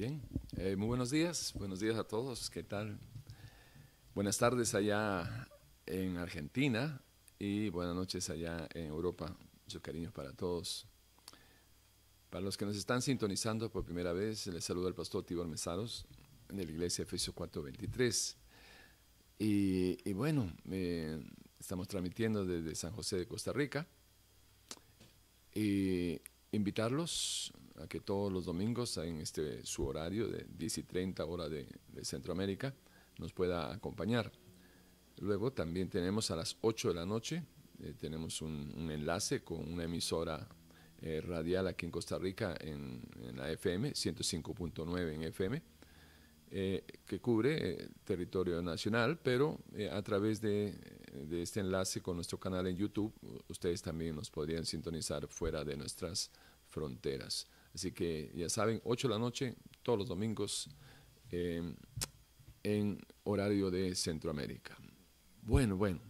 Bien, eh, muy buenos días, buenos días a todos, ¿qué tal? Buenas tardes allá en Argentina y buenas noches allá en Europa. Mucho cariño para todos. Para los que nos están sintonizando por primera vez, les saluda el pastor Tibor Mesaros de la iglesia Efesios 4:23. Y, y bueno, eh, estamos transmitiendo desde San José de Costa Rica. Y invitarlos a que todos los domingos en este su horario de 10 y 30 hora de, Centroamérica nos pueda acompañar. Luego también tenemos a las 8 de la noche, eh, tenemos un, enlace con una emisora eh, radial aquí en Costa Rica en, la FM, 105.9 en FM, eh, que cubre territorio nacional, pero a través de, de, este enlace con nuestro canal en YouTube, ustedes también nos podrían sintonizar fuera de nuestras fronteras. Así que ya saben, 8 de la noche, todos los domingos, em, en horario de Centroamérica. Bueno, bueno.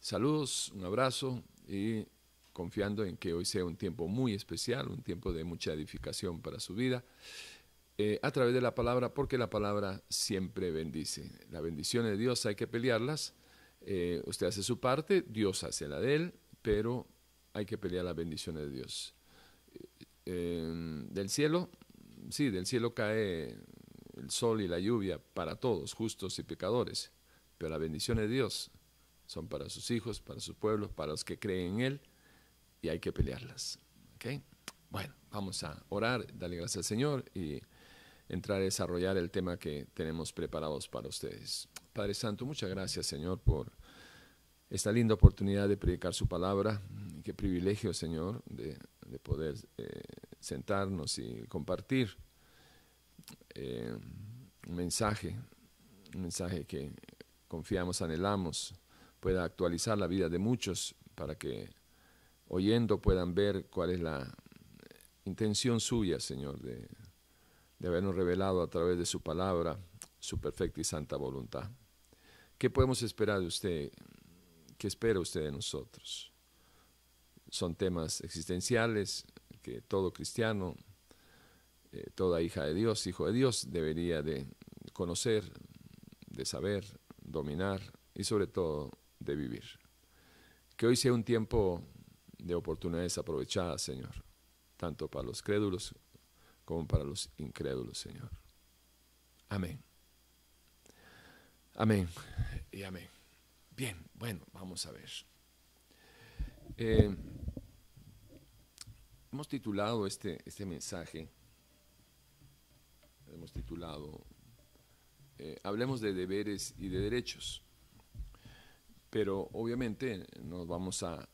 Saludos, un abrazo y confiando en que hoy sea un tiempo muy especial, un tiempo de mucha edificación para su vida, eh, a través de la palabra, porque la palabra siempre bendice. La bendición de Dios hay que pelearlas. Eh, usted hace su parte, Dios hace la de él, pero hay que pelear las bendiciones de Dios. Em, del cielo, sí, del cielo cae el sol y la lluvia para todos, justos y pecadores, pero la bendición de Dios son para sus hijos, para su pueblo, para los que creen en Él, y hay que pelearlas. ¿okay? Bueno, vamos a orar, darle gracias al Señor y entrar a desarrollar el tema que tenemos preparados para ustedes. Padre Santo, muchas gracias, Señor, por esta linda oportunidad de predicar su palabra. Qué privilegio, Señor, de de poder eh, sentarnos y compartir eh, un mensaje, un mensaje que confiamos, anhelamos, pueda actualizar la vida de muchos para que oyendo puedan ver cuál es la intención suya, Señor, de, de habernos revelado a través de su palabra su perfecta y santa voluntad. ¿Qué podemos esperar de usted? ¿Qué espera usted de nosotros? Son temas existenciales que todo cristiano, eh, toda hija de Dios, hijo de Dios, debería de conocer, de saber, dominar y sobre todo de vivir. Que hoy sea un tiempo de oportunidades aprovechadas, Señor, tanto para los crédulos como para los incrédulos, Señor. Amén. Amén y amén. Bien, bueno, vamos a ver. Eh, hemos titulado este, este mensaje, hemos titulado eh, Hablemos de deberes y de derechos, pero obviamente nos vamos a,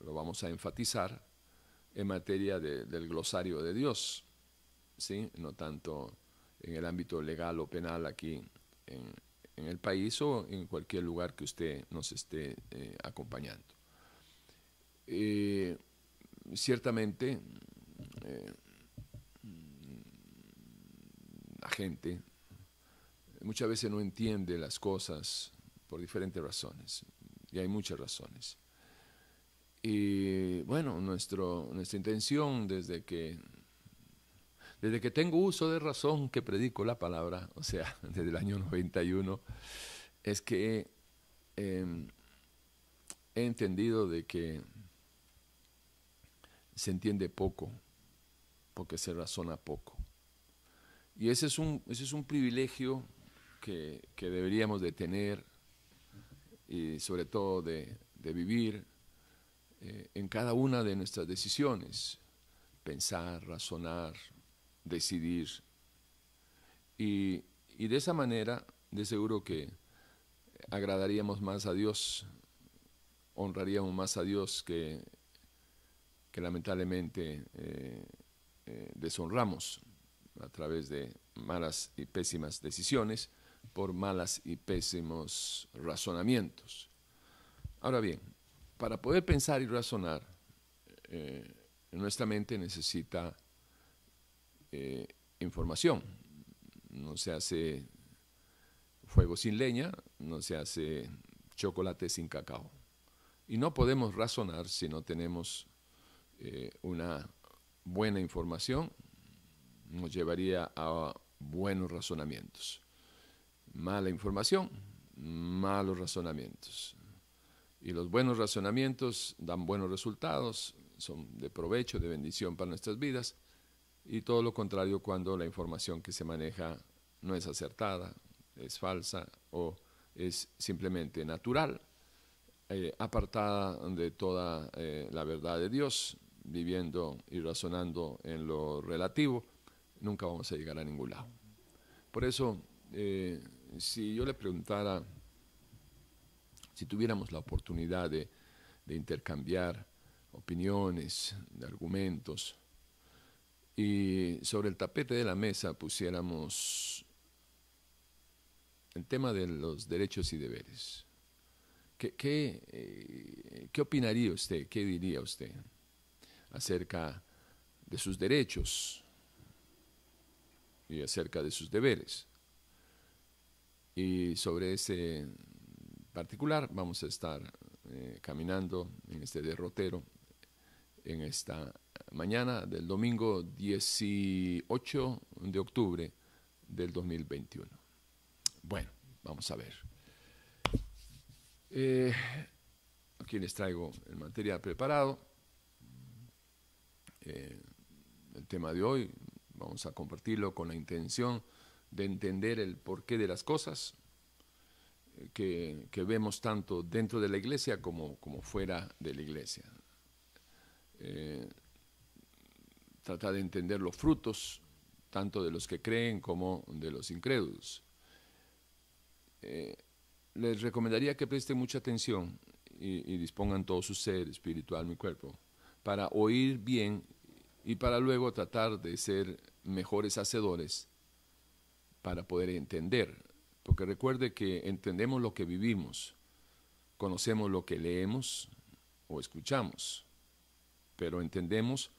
lo vamos a enfatizar en materia del glosario de Dios, ¿sí? no tanto en el ámbito legal o penal aquí en, el país o en cualquier lugar que usted nos esté eh, acompañando. Eh, ciertamente, eh, la gente muchas veces no entiende las cosas por diferentes razones, y hay muchas razones. Y bueno, nuestro, nuestra intención desde que, desde que tengo uso de razón que predico la palabra, o sea, desde el año 91, es que eh, he entendido de que se entiende poco, porque se razona poco. Y ese es un, ese es un privilegio que, deberíamos de tener y sobre todo de, vivir eh, en cada una de nuestras decisiones, pensar, razonar, decidir. Y, y de esa manera, de seguro que agradaríamos más a Dios, honraríamos más a Dios que que lamentablemente eh, eh, deshonramos a través de malas y pésimas decisiones por malas y pésimos razonamientos. Ahora bien, para poder pensar y razonar, eh, nuestra mente necesita información. No se hace fuego sin leña, no se hace chocolate sin cacao. Y no podemos razonar si no tenemos eh, una buena información, nos llevaría a buenos razonamientos. Mala información, malos razonamientos. Y los buenos razonamientos dan buenos resultados, son de provecho, de bendición para nuestras vidas. Y todo lo contrario cuando la información que se maneja no es acertada, es falsa o es simplemente natural, eh, apartada de toda eh, la verdad de Dios, viviendo y razonando en lo relativo, nunca vamos a llegar a ningún lado. Por eso, eh, si yo le preguntara, si tuviéramos la oportunidad de, intercambiar opiniones, de argumentos, y sobre el tapete de la mesa pusiéramos el tema de los derechos y deberes. ¿Qué, qué, eh, ¿qué opinaría usted, qué diría usted acerca de sus derechos y acerca de sus deberes? Y sobre ese particular vamos a estar eh, caminando en este derrotero en esta mañana del domingo 18 de octubre del 2021. Bueno, vamos a ver. Eh, aquí les traigo el material preparado. Eh, el tema de hoy vamos a compartirlo con la intención de entender el porqué de las cosas eh, que, vemos tanto dentro de la iglesia como, fuera de la iglesia. tratar de entender los frutos tanto de los que creen como de los incrédulos. Eh, les recomendaría que presten mucha atención y, dispongan todo su ser espiritual, mi cuerpo, para oír bien y para luego tratar de ser mejores hacedores para poder entender. Porque recuerde que entendemos lo que vivimos, conocemos lo que leemos o escuchamos, pero entendemos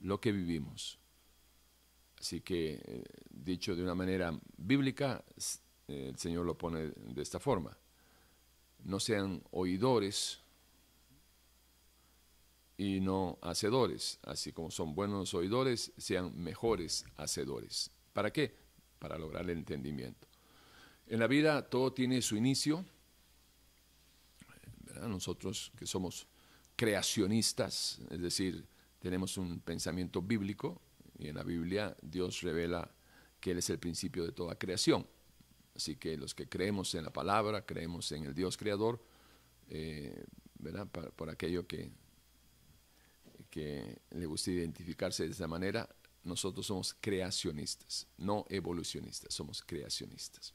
lo que vivimos. Así que, eh, dicho de una manera bíblica, el Señor lo pone de esta forma. No sean oidores y no hacedores, así como son buenos oidores, sean mejores hacedores. ¿Para qué? Para lograr el entendimiento. En la vida todo tiene su inicio. Nosotros que somos creacionistas, es decir, tenemos un pensamiento bíblico y en la Biblia Dios revela que Él es el principio de toda creación. Así que los que creemos en la palabra, creemos en el Dios creador, eh, ¿verdad? Por, aquello que, que le gusta identificarse de esa manera, nosotros somos creacionistas, no evolucionistas, somos creacionistas.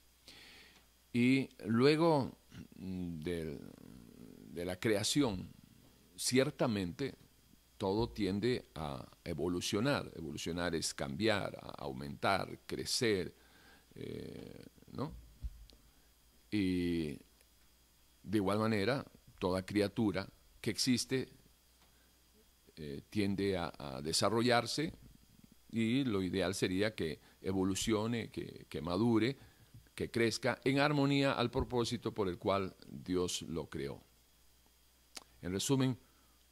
Y luego mm, de la creación, ciertamente todo tiende a evolucionar. Evolucionar es cambiar, aumentar, crecer, eh, ¿no? Y de igual manera, toda criatura que existe eh, tiende a, desarrollarse y lo ideal sería que evolucione, que, que madure, que crezca en armonía al propósito por el cual Dios lo creó. En resumen,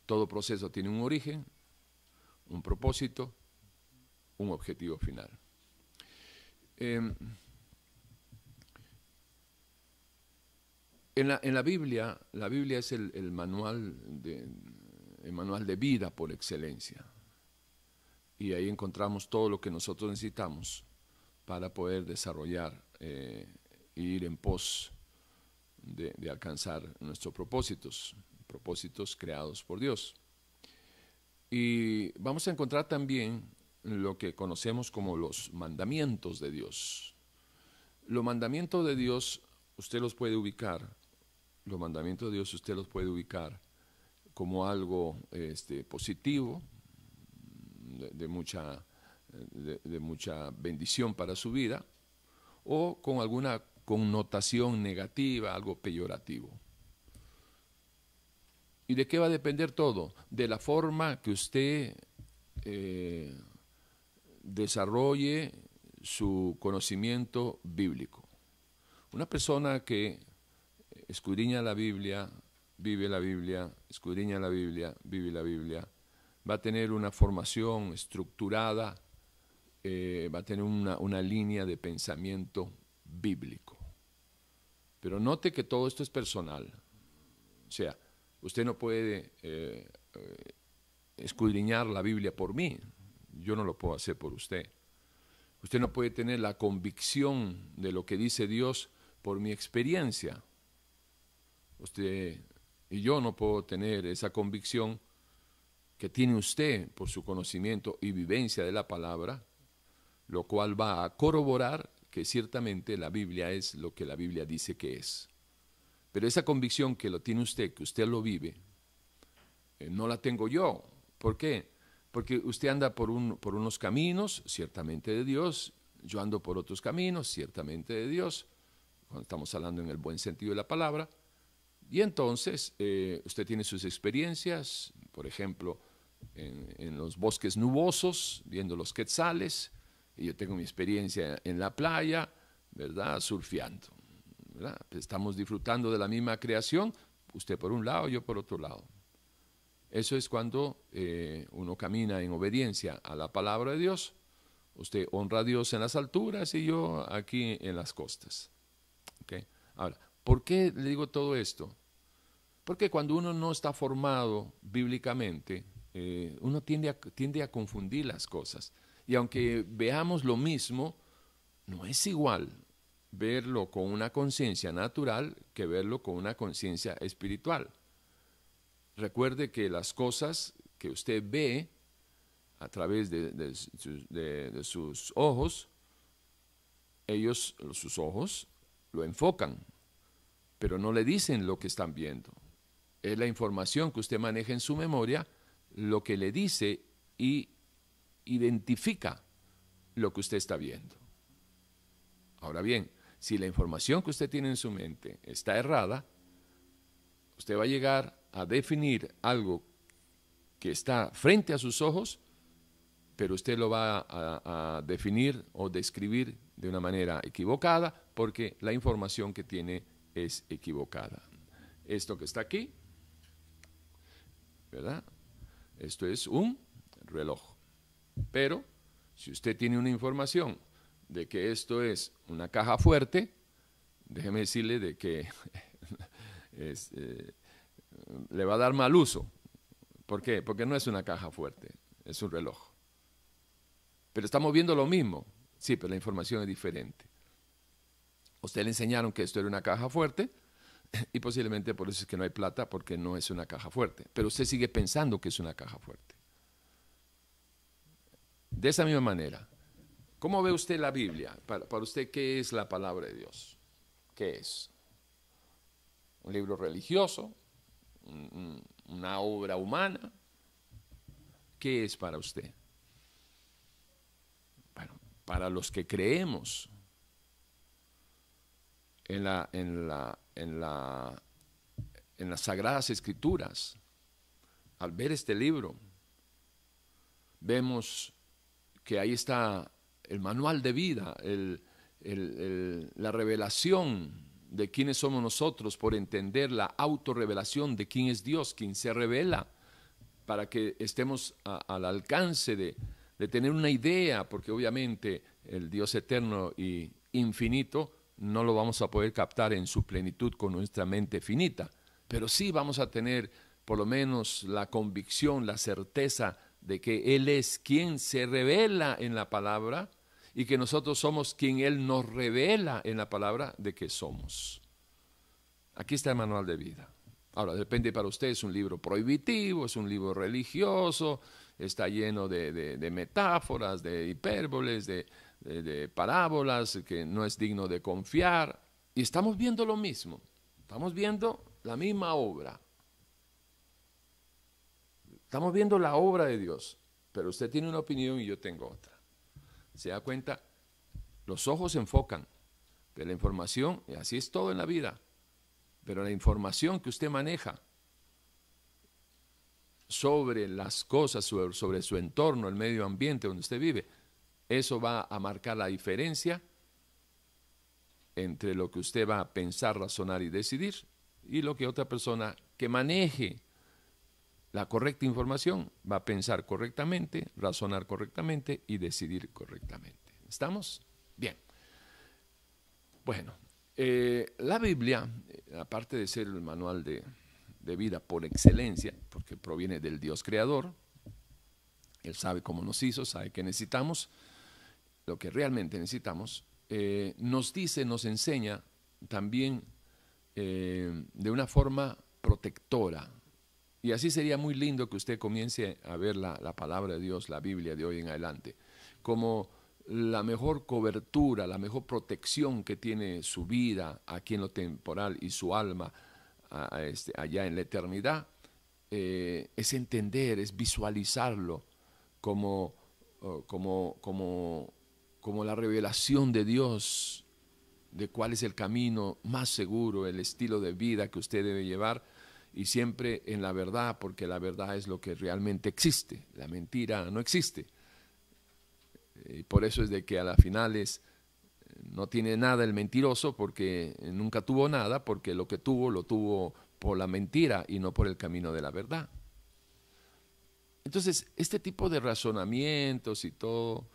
todo proceso tiene un origen, un propósito, un objetivo final. Em, En la, Biblia, la Biblia es el, manual de, el manual de vida por excelencia. Y ahí encontramos todo lo que nosotros necesitamos para poder desarrollar e ir en pos de, de, alcanzar nuestros propósitos, propósitos creados por Dios. Y vamos a encontrar también lo que conocemos como los mandamientos de Dios. Los mandamientos de Dios usted los puede ubicar los mandamientos de Dios usted los puede ubicar como algo este, positivo, de, mucha, de, mucha bendición para su vida, o con alguna connotación negativa, algo peyorativo. ¿Y de qué va a depender todo? De la forma que usted eh, desarrolle su conocimiento bíblico. Una persona que escudriña la Biblia, vive la Biblia, escudriña la Biblia, vive la Biblia, va a tener una formación estructurada eh, va a tener una, una línea de pensamiento bíblico. Pero note que todo esto es personal. O sea, usted no puede eh, eh, escudriñar la Biblia por mí. Yo no lo puedo hacer por usted. Usted no puede tener la convicción de lo que dice Dios por mi experiencia. Usted y yo no puedo tener esa convicción que tiene usted por su conocimiento y vivencia de la palabra, lo cual va a corroborar que ciertamente la Biblia es lo que la Biblia dice que es. Pero esa convicción que lo tiene usted, que usted lo vive, eh, no la tengo yo. ¿Por qué? Porque usted anda por, un, por unos caminos, ciertamente de Dios, yo ando por otros caminos, ciertamente de Dios, cuando estamos hablando en el buen sentido de la palabra, y entonces eh, usted tiene sus experiencias, por ejemplo, en, los bosques nubosos, viendo los quetzales, y yo tengo mi experiencia en la playa, ¿verdad? Surfeando. ¿verdad? Estamos disfrutando de la misma creación, usted por un lado, yo por otro lado. Eso es cuando eh, uno camina en obediencia a la palabra de Dios. Usted honra a Dios en las alturas y yo aquí en las costas. ¿Okay? Ahora, ¿por qué le digo todo esto? Porque cuando uno no está formado bíblicamente, eh, uno tiende a, tiende a confundir las cosas. Y aunque veamos lo mismo, no es igual verlo con una conciencia natural que verlo con una conciencia espiritual. Recuerde que las cosas que usted ve a través de, sus ojos, ellos, sus ojos, lo enfocan, pero no le dicen lo que están viendo. Es la información que usted maneja en su memoria lo que le dice y identifica lo que usted está viendo. Ahora bien, si la información que usted tiene en su mente está errada, usted va a llegar a definir algo que está frente a sus ojos, pero usted lo va a, definir o describir de una manera equivocada porque la información que tiene es equivocada. Esto que está aquí, ¿verdad? Esto es un reloj. Pero si usted tiene una información de que esto es una caja fuerte, déjeme decirle de que eh, le va a dar mal uso. ¿Por qué? Porque no es una caja fuerte, es un reloj. Pero estamos viendo lo mismo, sí, pero la información es diferente. Usted le enseñaron que esto era una caja fuerte y posiblemente por eso es que no hay plata porque no es una caja fuerte. Pero usted sigue pensando que es una caja fuerte. De esa misma manera, ¿cómo ve usted la Biblia? Para, usted, ¿qué es la palabra de Dios? ¿Qué es? ¿Un libro religioso? ¿Una obra humana? ¿Qué es para usted? Bueno, para los que creemos en, la, en, la, en, la, en las sagradas escrituras, al ver este libro, vemos que ahí está el manual de vida, el, el, la revelación de quiénes somos nosotros por entender la autorrevelación de quién es Dios, quién se revela, para que estemos al alcance de, de tener una idea, porque obviamente el Dios eterno y infinito no lo vamos a poder captar en su plenitud con nuestra mente finita, pero sí vamos a tener por lo menos la convicción, la certeza de que Él es quien se revela en la palabra y que nosotros somos quien Él nos revela en la palabra de que somos. Aquí está el manual de vida. Ahora, depende para usted, es un libro prohibitivo, es un libro religioso, está lleno de, de, de metáforas, de hipérboles, de, de parábolas, que no es digno de confiar. Y estamos viendo lo mismo, estamos viendo la misma obra. Estamos viendo la obra de Dios, pero usted tiene una opinión y yo tengo otra. ¿Se da cuenta? Los ojos se enfocan, pero la información, y así es todo en la vida, pero la información que usted maneja sobre las cosas, sobre su entorno, el medio ambiente donde usted vive, eso va a marcar la diferencia entre lo que usted va a pensar, razonar y decidir y lo que otra persona que maneje la correcta información, va a pensar correctamente, razonar correctamente y decidir correctamente. ¿Estamos? Bien. Bueno, eh, la Biblia, aparte de ser el manual de, de vida por excelencia, porque proviene del Dios creador, Él sabe cómo nos hizo, sabe que necesitamos, lo que realmente necesitamos, eh, nos dice, nos enseña también eh, de una forma protectora. Y así sería muy lindo que usted comience a ver la, la, palabra de Dios, la Biblia de hoy en adelante, como la mejor cobertura, la mejor protección que tiene su vida aquí en lo temporal y su alma este, allá en la eternidad, eh, es entender, es visualizarlo como, oh, como, como, como la revelación de Dios de cuál es el camino más seguro, el estilo de vida que usted debe llevar y siempre en la verdad, porque la verdad es lo que realmente existe, la mentira no existe. Y por eso es de que a las finales no tiene nada el mentiroso porque nunca tuvo nada, porque lo que tuvo lo tuvo por la mentira y no por el camino de la verdad. Entonces, este tipo de razonamientos y todo,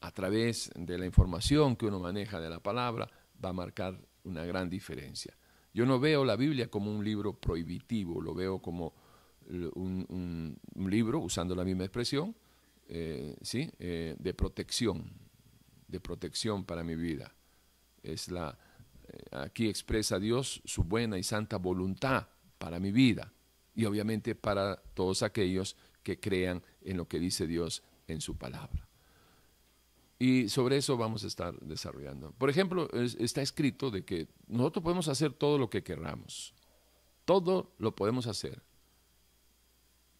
a través de la información que uno maneja de la palabra, va a marcar una gran diferencia. Yo no veo la Biblia como un libro prohibitivo, lo veo como un, libro, usando la misma expresión, eh, ¿sí? Eh, de protección, de protección para mi vida. Es la, eh, aquí expresa Dios su buena y santa voluntad para mi vida y obviamente para todos aquellos que crean en lo que dice Dios en su palabra. Y sobre eso vamos a estar desarrollando. Por ejemplo, está escrito de que nosotros podemos hacer todo lo que querramos. Todo lo podemos hacer.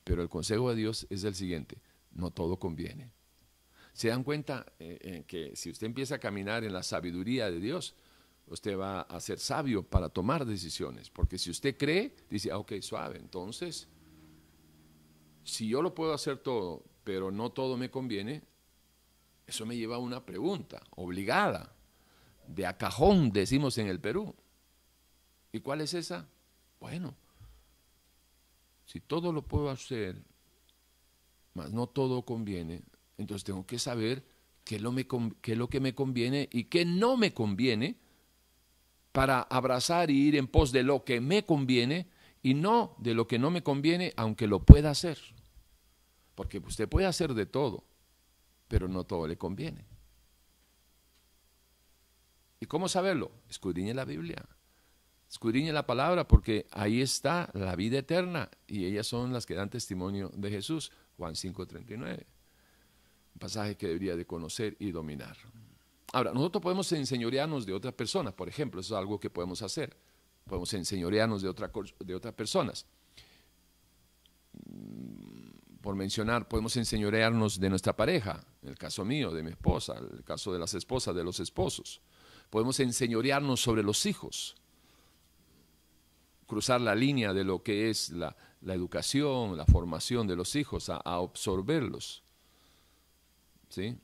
Pero el consejo de Dios es el siguiente, no todo conviene se dan cuenta eh, que si usted empieza a caminar en la sabiduría de Dios, usted va a ser sabio para tomar decisiones. Porque si usted cree, dice, ah, ok, suave, entonces, si yo lo puedo hacer todo, pero no todo me conviene, eso me lleva a una pregunta obligada, de a cajón, decimos en el Perú. ¿Y cuál es esa? Bueno, si todo lo puedo hacer, mas no todo conviene, entonces tengo que saber qué es, lo es lo que me conviene y qué no me conviene para abrazar y ir en pos de lo que me conviene y no de lo que no me conviene, aunque lo pueda hacer. Porque usted puede hacer de todo, pero no todo le conviene. ¿Y cómo saberlo? Escudriñe la Biblia. Escudriñe la palabra porque ahí está la vida eterna y ellas son las que dan testimonio de Jesús. Juan 5:39 pasaje que debería de conocer y dominar. Ahora, nosotros podemos enseñorearnos de otras personas, por ejemplo, eso es algo que podemos hacer. Podemos enseñorearnos de, otra, de otras personas. Por mencionar, podemos enseñorearnos de nuestra pareja, en el caso mío, de mi esposa, el caso de las esposas, de los esposos. Podemos enseñorearnos sobre los hijos, cruzar la línea de lo que es la, educación, la formación de los hijos, a absorberlos ¿sí?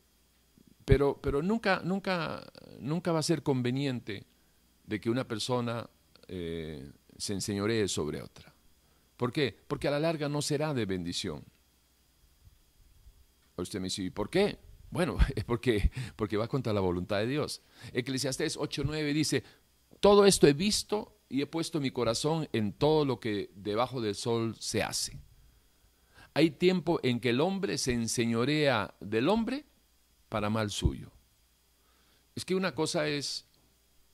Pero, pero nunca, nunca, nunca va a ser conveniente de que una persona eh, se enseñoree sobre otra. ¿Por qué? Porque a la larga no será de bendición. Usted me dice, ¿y por qué? Bueno, es porque, porque va contra la voluntad de Dios. Eclesiastés 8.9 dice, todo esto he visto y he puesto mi corazón en todo lo que debajo del sol se hace hay tiempo en que el hombre se enseñorea del hombre para mal suyo. Es que una cosa es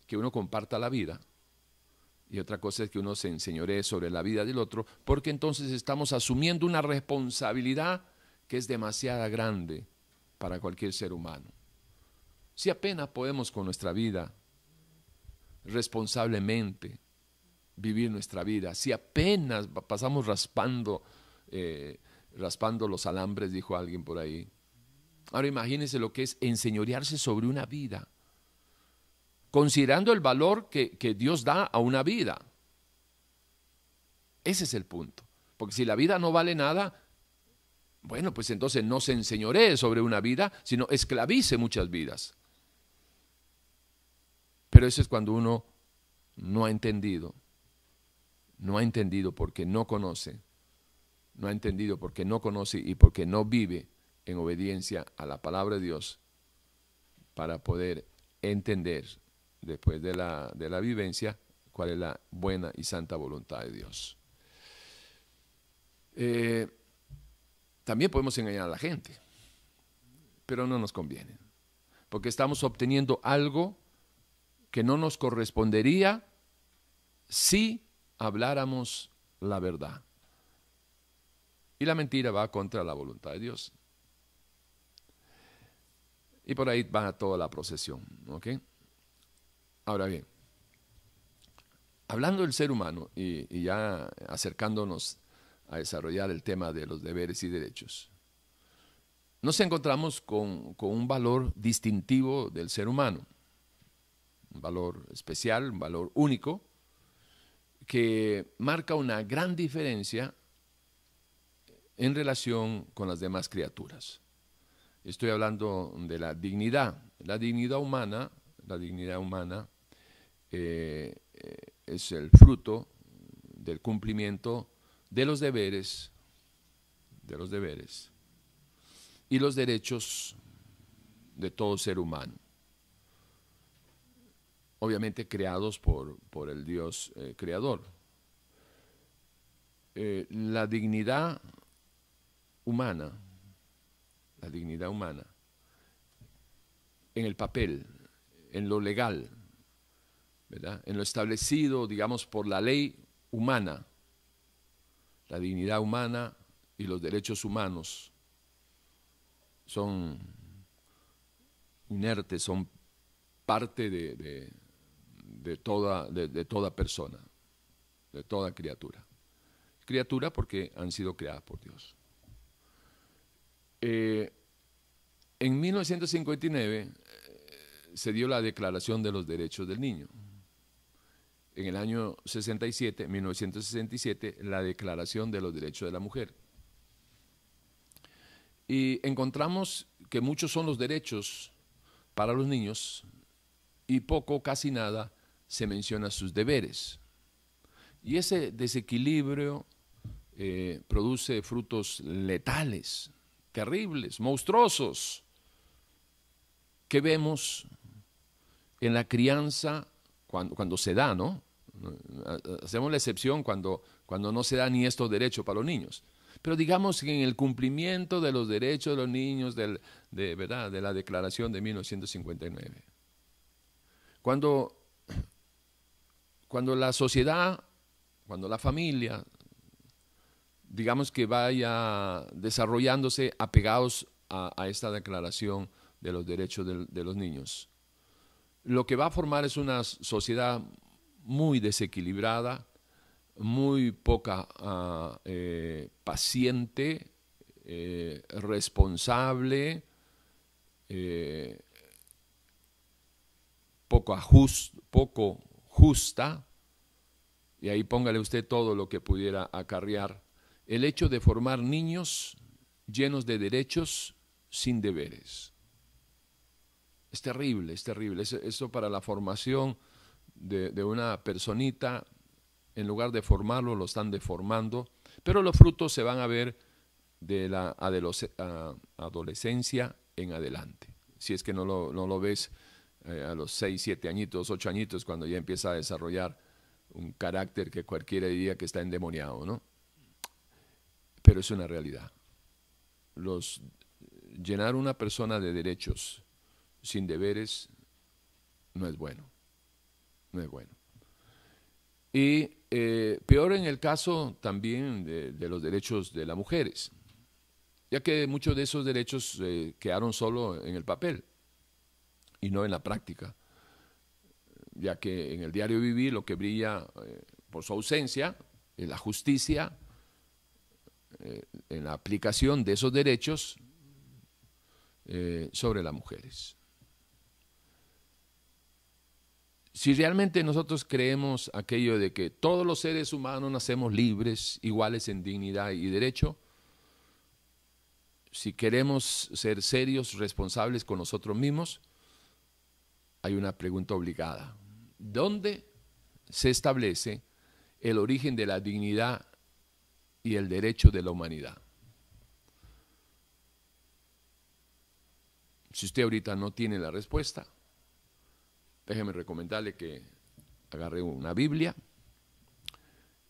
que uno comparta la vida y otra cosa es que uno se enseñoree sobre la vida del otro, porque entonces estamos asumiendo una responsabilidad que es demasiado grande para cualquier ser humano. Si apenas podemos con nuestra vida responsablemente vivir nuestra vida, si apenas pasamos raspando eh, raspando los alambres, dijo alguien por ahí. Ahora imagínense lo que es enseñorearse sobre una vida, considerando el valor que, que Dios da a una vida. Ese es el punto. Porque si la vida no vale nada, bueno, pues entonces no se enseñoree sobre una vida, sino esclavice muchas vidas. Pero eso es cuando uno no ha entendido, no ha entendido porque no conoce no ha entendido, porque no conoce y porque no vive en obediencia a la palabra de Dios para poder entender después de la, de la vivencia cuál es la buena y santa voluntad de Dios. Eh, también podemos engañar a la gente, pero no nos conviene, porque estamos obteniendo algo que no nos correspondería si habláramos la verdad. Y la mentira va contra la voluntad de Dios. Y por ahí va toda la procesión. ¿ok? Ahora bien, hablando del ser humano y, ya acercándonos a desarrollar el tema de los deberes y derechos, nos encontramos con, con un valor distintivo del ser humano, un valor especial, un valor único, que marca una gran diferencia en relación con las demás criaturas. Estoy hablando de la dignidad. La dignidad humana, la dignidad humana eh, eh, es el fruto del cumplimiento de los deberes, de los deberes y los derechos de todo ser humano. Obviamente creados por, por el Dios eh, creador. la dignidad humana, la dignidad humana, en el papel, en lo legal, ¿verdad? en lo establecido, digamos, por la ley humana, la dignidad humana y los derechos humanos son inertes, son parte de, de, toda, de toda persona, de toda criatura. Criatura porque han sido creadas por Dios. Eh, en 1959 eh, se dio la Declaración de los Derechos del Niño. En el año 67, 1967, la Declaración de los Derechos de la Mujer. Y encontramos que muchos son los derechos para los niños y poco, casi nada, se menciona sus deberes. Y ese desequilibrio eh, produce frutos letales terribles, monstruosos, que vemos en la crianza cuando, se da, ¿no? Hacemos la excepción cuando, cuando no se da ni estos derechos para los niños. Pero digamos que en el cumplimiento de los derechos de los niños de, ¿verdad? de la Declaración de 1959. Cuando, cuando la sociedad, cuando la familia digamos que vaya desarrollándose apegados a, esta declaración de los derechos de, los niños. Lo que va a formar es una sociedad muy desequilibrada, muy poca ah, eh, paciente, eh, responsable, eh, poco, poco justa, y ahí póngale usted todo lo que pudiera acarrear el hecho de formar niños llenos de derechos sin deberes. Es terrible, es terrible. Eso, para la formación de, una personita, en lugar de formarlo, lo están deformando, pero los frutos se van a ver de la adolescencia en adelante. Si es que no lo, no lo ves eh, a los 6, 7 añitos, 8 añitos, cuando ya empieza a desarrollar un carácter que cualquiera diría que está endemoniado, ¿no? pero es una realidad. Los, llenar una persona de derechos sin deberes no es bueno, no es bueno. Y eh, peor en el caso también de, los derechos de las mujeres, ya que muchos de esos derechos eh, quedaron solo en el papel y no en la práctica, ya que en el diario vivir lo que brilla eh, por su ausencia es la justicia, en la aplicación de esos derechos sobre las mujeres. Si realmente nosotros creemos aquello de que todos los seres humanos nacemos libres, iguales en dignidad y derecho, si queremos ser serios, responsables con nosotros mismos, hay una pregunta obligada. ¿Dónde se establece el origen de la dignidad y el derecho de la humanidad. Si usted ahorita no tiene la respuesta, déjeme recomendarle que agarre una Biblia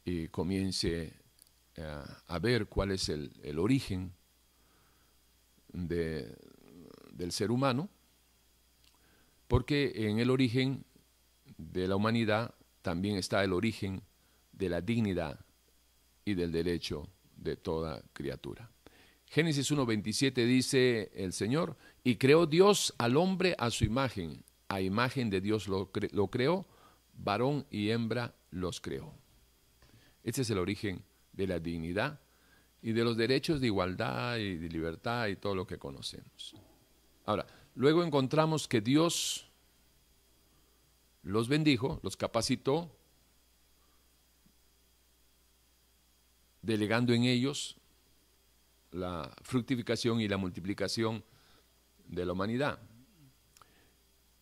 y comience eh, a, ver cuál es el, origen del ser humano, porque en el origen de la humanidad también está el origen de la dignidad y del derecho de toda criatura. Génesis 1.27 dice el Señor, y creó Dios al hombre a su imagen, a imagen de Dios lo, creó, varón y hembra los creó. Este es el origen de la dignidad y de los derechos de igualdad y de libertad y todo lo que conocemos. Ahora, luego encontramos que Dios los bendijo, los capacitó, delegando en ellos la fructificación y la multiplicación de la humanidad.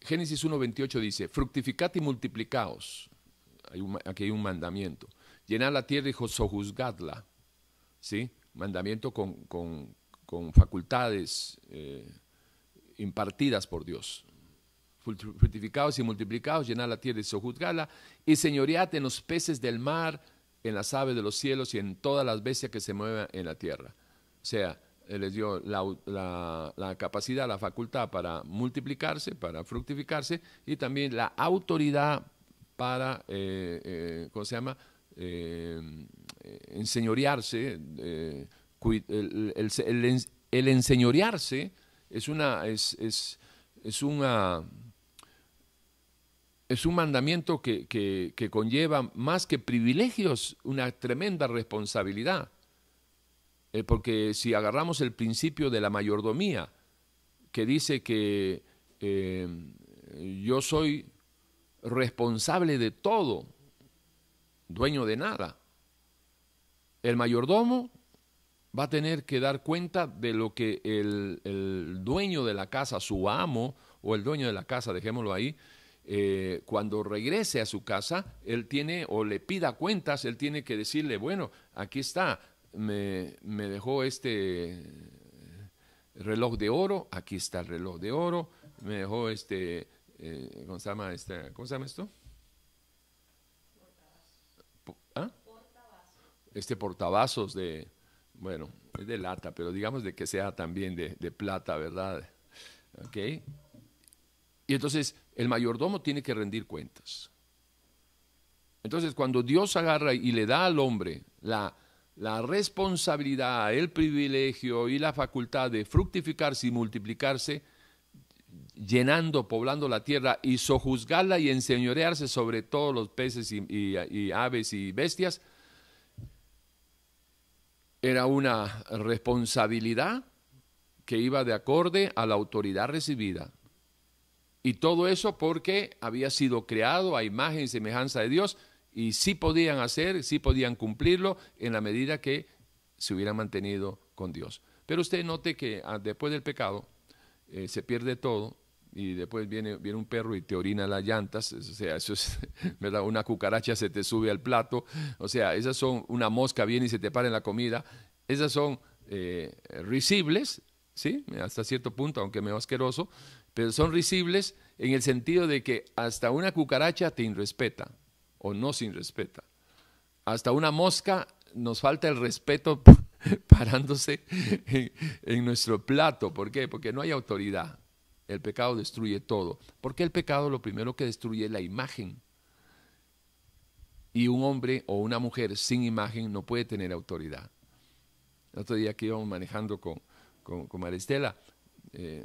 Génesis 1.28 dice, fructificad y multiplicaos. aquí hay un mandamiento. Llenad la tierra y sojuzgadla. ¿Sí? Mandamiento con, facultades eh, impartidas por Dios. Fructificaos y multiplicaos, llenad la tierra y sojuzgadla, y señoread en los peces del mar, en las aves de los cielos y en todas las bestias que se mueven en la tierra. O sea, les dio la, capacidad, la facultad para multiplicarse, para fructificarse y también la autoridad para, eh, eh, ¿cómo se llama? Eh, enseñorearse. El, enseñorearse es una, es, es, una, es un mandamiento que, que conlleva más que privilegios, una tremenda responsabilidad eh, porque si agarramos el principio de la mayordomía, que dice que eh, yo soy responsable de todo, dueño de nada, el mayordomo va a tener que dar cuenta de lo que el, dueño de la casa, su amo o el dueño de la casa, dejémoslo ahí, eh, cuando regrese a su casa, él tiene o le pida cuentas, él tiene que decirle, bueno, aquí está, me, me dejó este reloj de oro, aquí está el reloj de oro, me dejó este, eh, ¿cómo, se llama este ¿cómo se llama esto? ¿Ah? Este portavasos de, bueno, es de lata, pero digamos de que sea también de, de plata, ¿verdad? ¿Ok? Y entonces el mayordomo tiene que rendir cuentas. Entonces cuando Dios agarra y le da al hombre la, la responsabilidad, el privilegio y la facultad de fructificarse y multiplicarse, llenando, poblando la tierra y sojuzgarla y enseñorearse sobre todos los peces y, aves y bestias, era una responsabilidad que iba de acorde a la autoridad recibida. Y todo eso porque había sido creado a imagen y semejanza de Dios y sí podían hacer, sí podían cumplirlo en la medida que se hubieran mantenido con Dios. Pero usted note que ah, después del pecado eh, se pierde todo y después viene, un perro y te orina las llantas, o sea, eso es, ¿verdad? Una cucaracha se te sube al plato, o sea, esas son, una mosca viene y se te para en la comida, esas son eh, risibles, ¿sí? Hasta cierto punto, aunque medio asqueroso, pero son risibles en el sentido de que hasta una cucaracha te irrespeta o no sin respeta. Hasta una mosca nos falta el respeto parándose en, nuestro plato. ¿Por qué? Porque no hay autoridad. El pecado destruye todo. Porque el pecado lo primero que destruye es la imagen. Y un hombre o una mujer sin imagen no puede tener autoridad. El otro día que íbamos manejando con, con, Maristela, eh,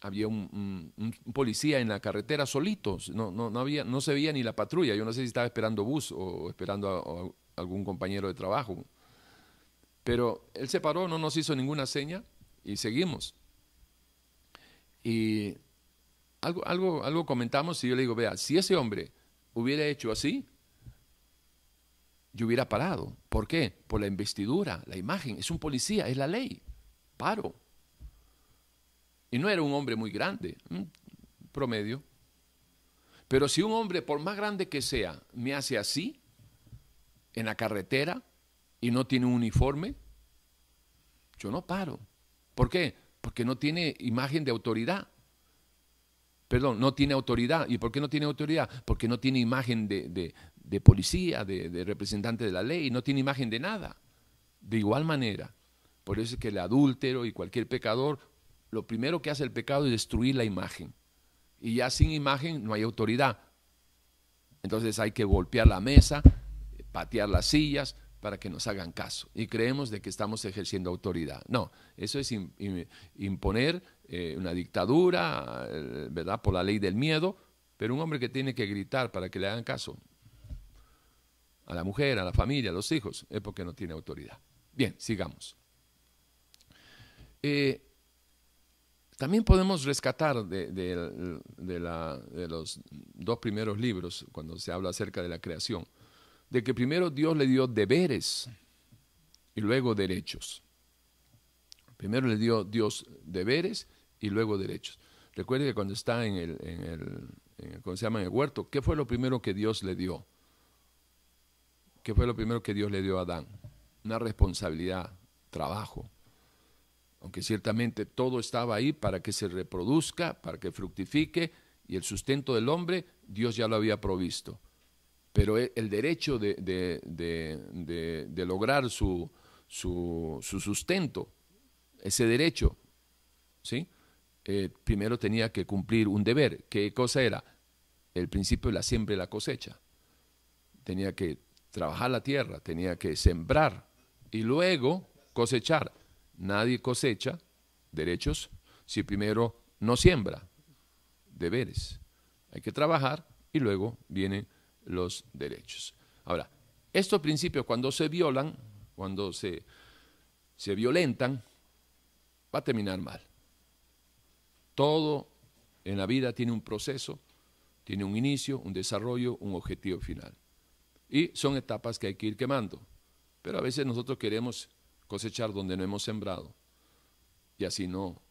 había un, policía en la carretera solito, no, no, no, había, no se veía ni la patrulla, yo no sé si estaba esperando bus o esperando a, algún compañero de trabajo. Pero él se paró, no nos hizo ninguna seña y seguimos. Y algo, algo, algo comentamos y yo le digo, vea, si ese hombre hubiera hecho así, yo hubiera parado. ¿Por qué? Por la investidura, la imagen, es un policía, es la ley. Paro. Y no era un hombre muy grande, promedio. Pero si un hombre, por más grande que sea, me hace así, en la carretera, y no tiene un uniforme, yo no paro. ¿Por qué? Porque no tiene imagen de autoridad. Perdón, no tiene autoridad. ¿Y por qué no tiene autoridad? Porque no tiene imagen de, policía, de, de, representante de la ley, no tiene imagen de nada. De igual manera, por eso es que el adúltero y cualquier pecador, lo primero que hace el pecado es destruir la imagen. Y ya sin imagen no hay autoridad. Entonces hay que golpear la mesa, patear las sillas para que nos hagan caso. Y creemos de que estamos ejerciendo autoridad. No, eso es imponer eh, una dictadura, eh, ¿verdad? Por la ley del miedo, pero un hombre que tiene que gritar para que le hagan caso a la mujer, a la familia, a los hijos, es porque no tiene autoridad. Bien, sigamos. Eh, también podemos rescatar de, los dos primeros libros, cuando se habla acerca de la creación, de que primero Dios le dio deberes y luego derechos. Primero le dio Dios deberes y luego derechos. Recuerde que cuando está en el, en el, se llama? en el huerto, ¿qué fue lo primero que Dios le dio? ¿Qué fue lo primero que Dios le dio a Adán? Una responsabilidad, trabajo aunque ciertamente todo estaba ahí para que se reproduzca, para que fructifique, y el sustento del hombre, Dios ya lo había provisto. Pero e, el derecho de, lograr su, sustento, ese derecho, ¿sí? Eh, primero tenía que cumplir un deber. ¿Qué cosa era? El principio de la siembra y la cosecha. Tenía que trabajar la tierra, tenía que sembrar y luego cosechar. Nadie cosecha derechos si primero no siembra deberes. Hay que trabajar y luego vienen los derechos. Ahora, estos principios cuando se violan, cuando se, se violentan, va a terminar mal. Todo en la vida tiene un proceso, tiene un inicio, un desarrollo, un objetivo final. Y son etapas que hay que ir quemando. Pero a veces nosotros queremos cosechar donde no hemos sembrado. Y así no,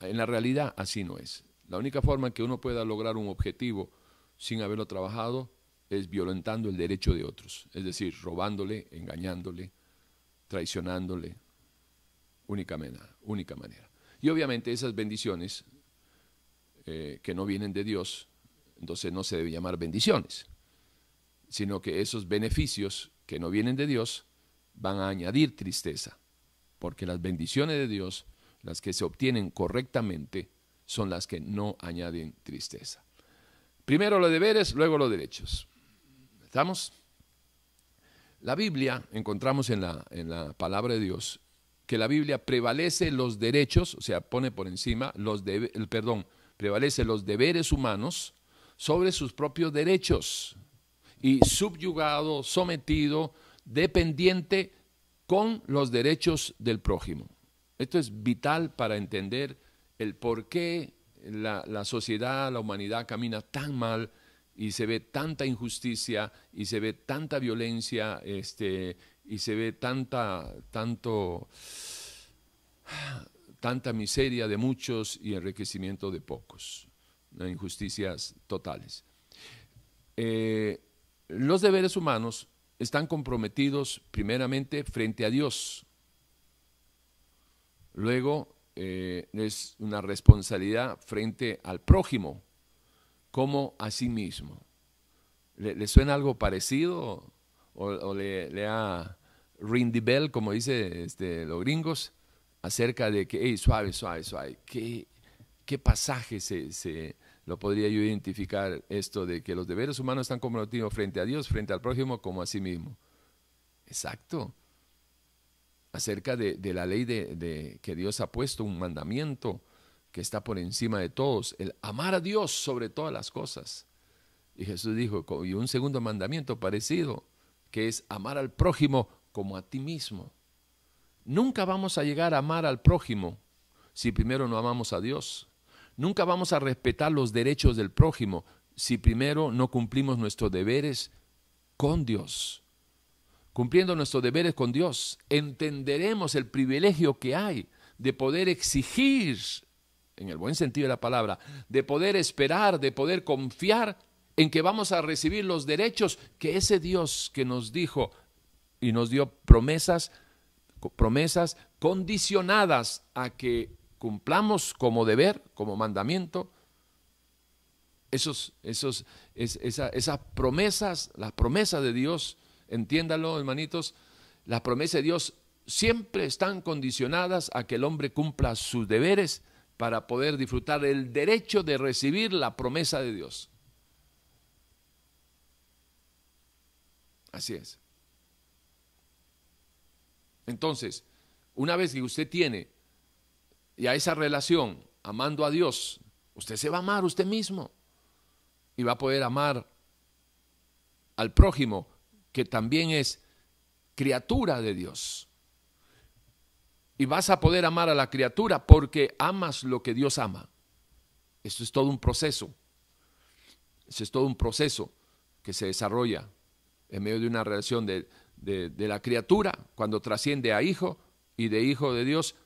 en la realidad así no es. La única forma en que uno pueda lograr un objetivo sin haberlo trabajado es violentando el derecho de otros, es decir, robándole, engañándole, traicionándole, única manera. Única manera. Y obviamente esas bendiciones eh, que no vienen de Dios, entonces no se debe llamar bendiciones, sino que esos beneficios que no vienen de Dios van a añadir tristeza porque las bendiciones de Dios, las que se obtienen correctamente, son las que no añaden tristeza. Primero los deberes, luego los derechos. ¿Estamos? La Biblia, encontramos en la, en la palabra de Dios, que la Biblia prevalece los derechos, o sea, pone por encima los el perdón, prevalece los deberes humanos sobre sus propios derechos y subyugado, sometido, dependiente con los derechos del prójimo. Esto es vital para entender el por qué la, sociedad, la humanidad camina tan mal y se ve tanta injusticia y se ve tanta violencia este, y se ve tanta, tanto, tanta miseria de muchos y enriquecimiento de pocos, injusticias totales. Eh, los deberes humanos están comprometidos primeramente frente a Dios. Luego eh, es una responsabilidad frente al prójimo, como a sí mismo. ¿Le, suena algo parecido? ¿O, le, le, ha the bell, como dicen este, los gringos, acerca de que, suave, suave, suave, ¿qué, qué pasaje se, lo podría yo identificar esto de que los deberes humanos están comprometidos frente a Dios, frente al prójimo, como a sí mismo. Exacto. Acerca de, la ley de, que Dios ha puesto, un mandamiento que está por encima de todos, el amar a Dios sobre todas las cosas. Y Jesús dijo, y un segundo mandamiento parecido, que es amar al prójimo como a ti mismo. Nunca vamos a llegar a amar al prójimo si primero no amamos a Dios. Nunca vamos a respetar los derechos del prójimo si primero no cumplimos nuestros deberes con Dios. Cumpliendo nuestros deberes con Dios, entenderemos el privilegio que hay de poder exigir, en el buen sentido de la palabra, de poder esperar, de poder confiar en que vamos a recibir los derechos que ese Dios que nos dijo, y nos dio promesas, promesas condicionadas a que cumplamos como deber, como mandamiento, esos, esos, esas promesas, las promesas de Dios, entiéndalo, hermanitos, las promesas de Dios siempre están condicionadas a que el hombre cumpla sus deberes para poder disfrutar el derecho de recibir la promesa de Dios. Así es. Entonces, una vez que usted tiene ya esa relación amando a Dios, usted se va a amar usted mismo y va a poder amar al prójimo que también es criatura de Dios. Y vas a poder amar a la criatura porque amas lo que Dios ama. Esto es todo un proceso. Eso es todo un proceso que se desarrolla en medio de una relación de, de la criatura cuando trasciende a hijo y de hijo de Dios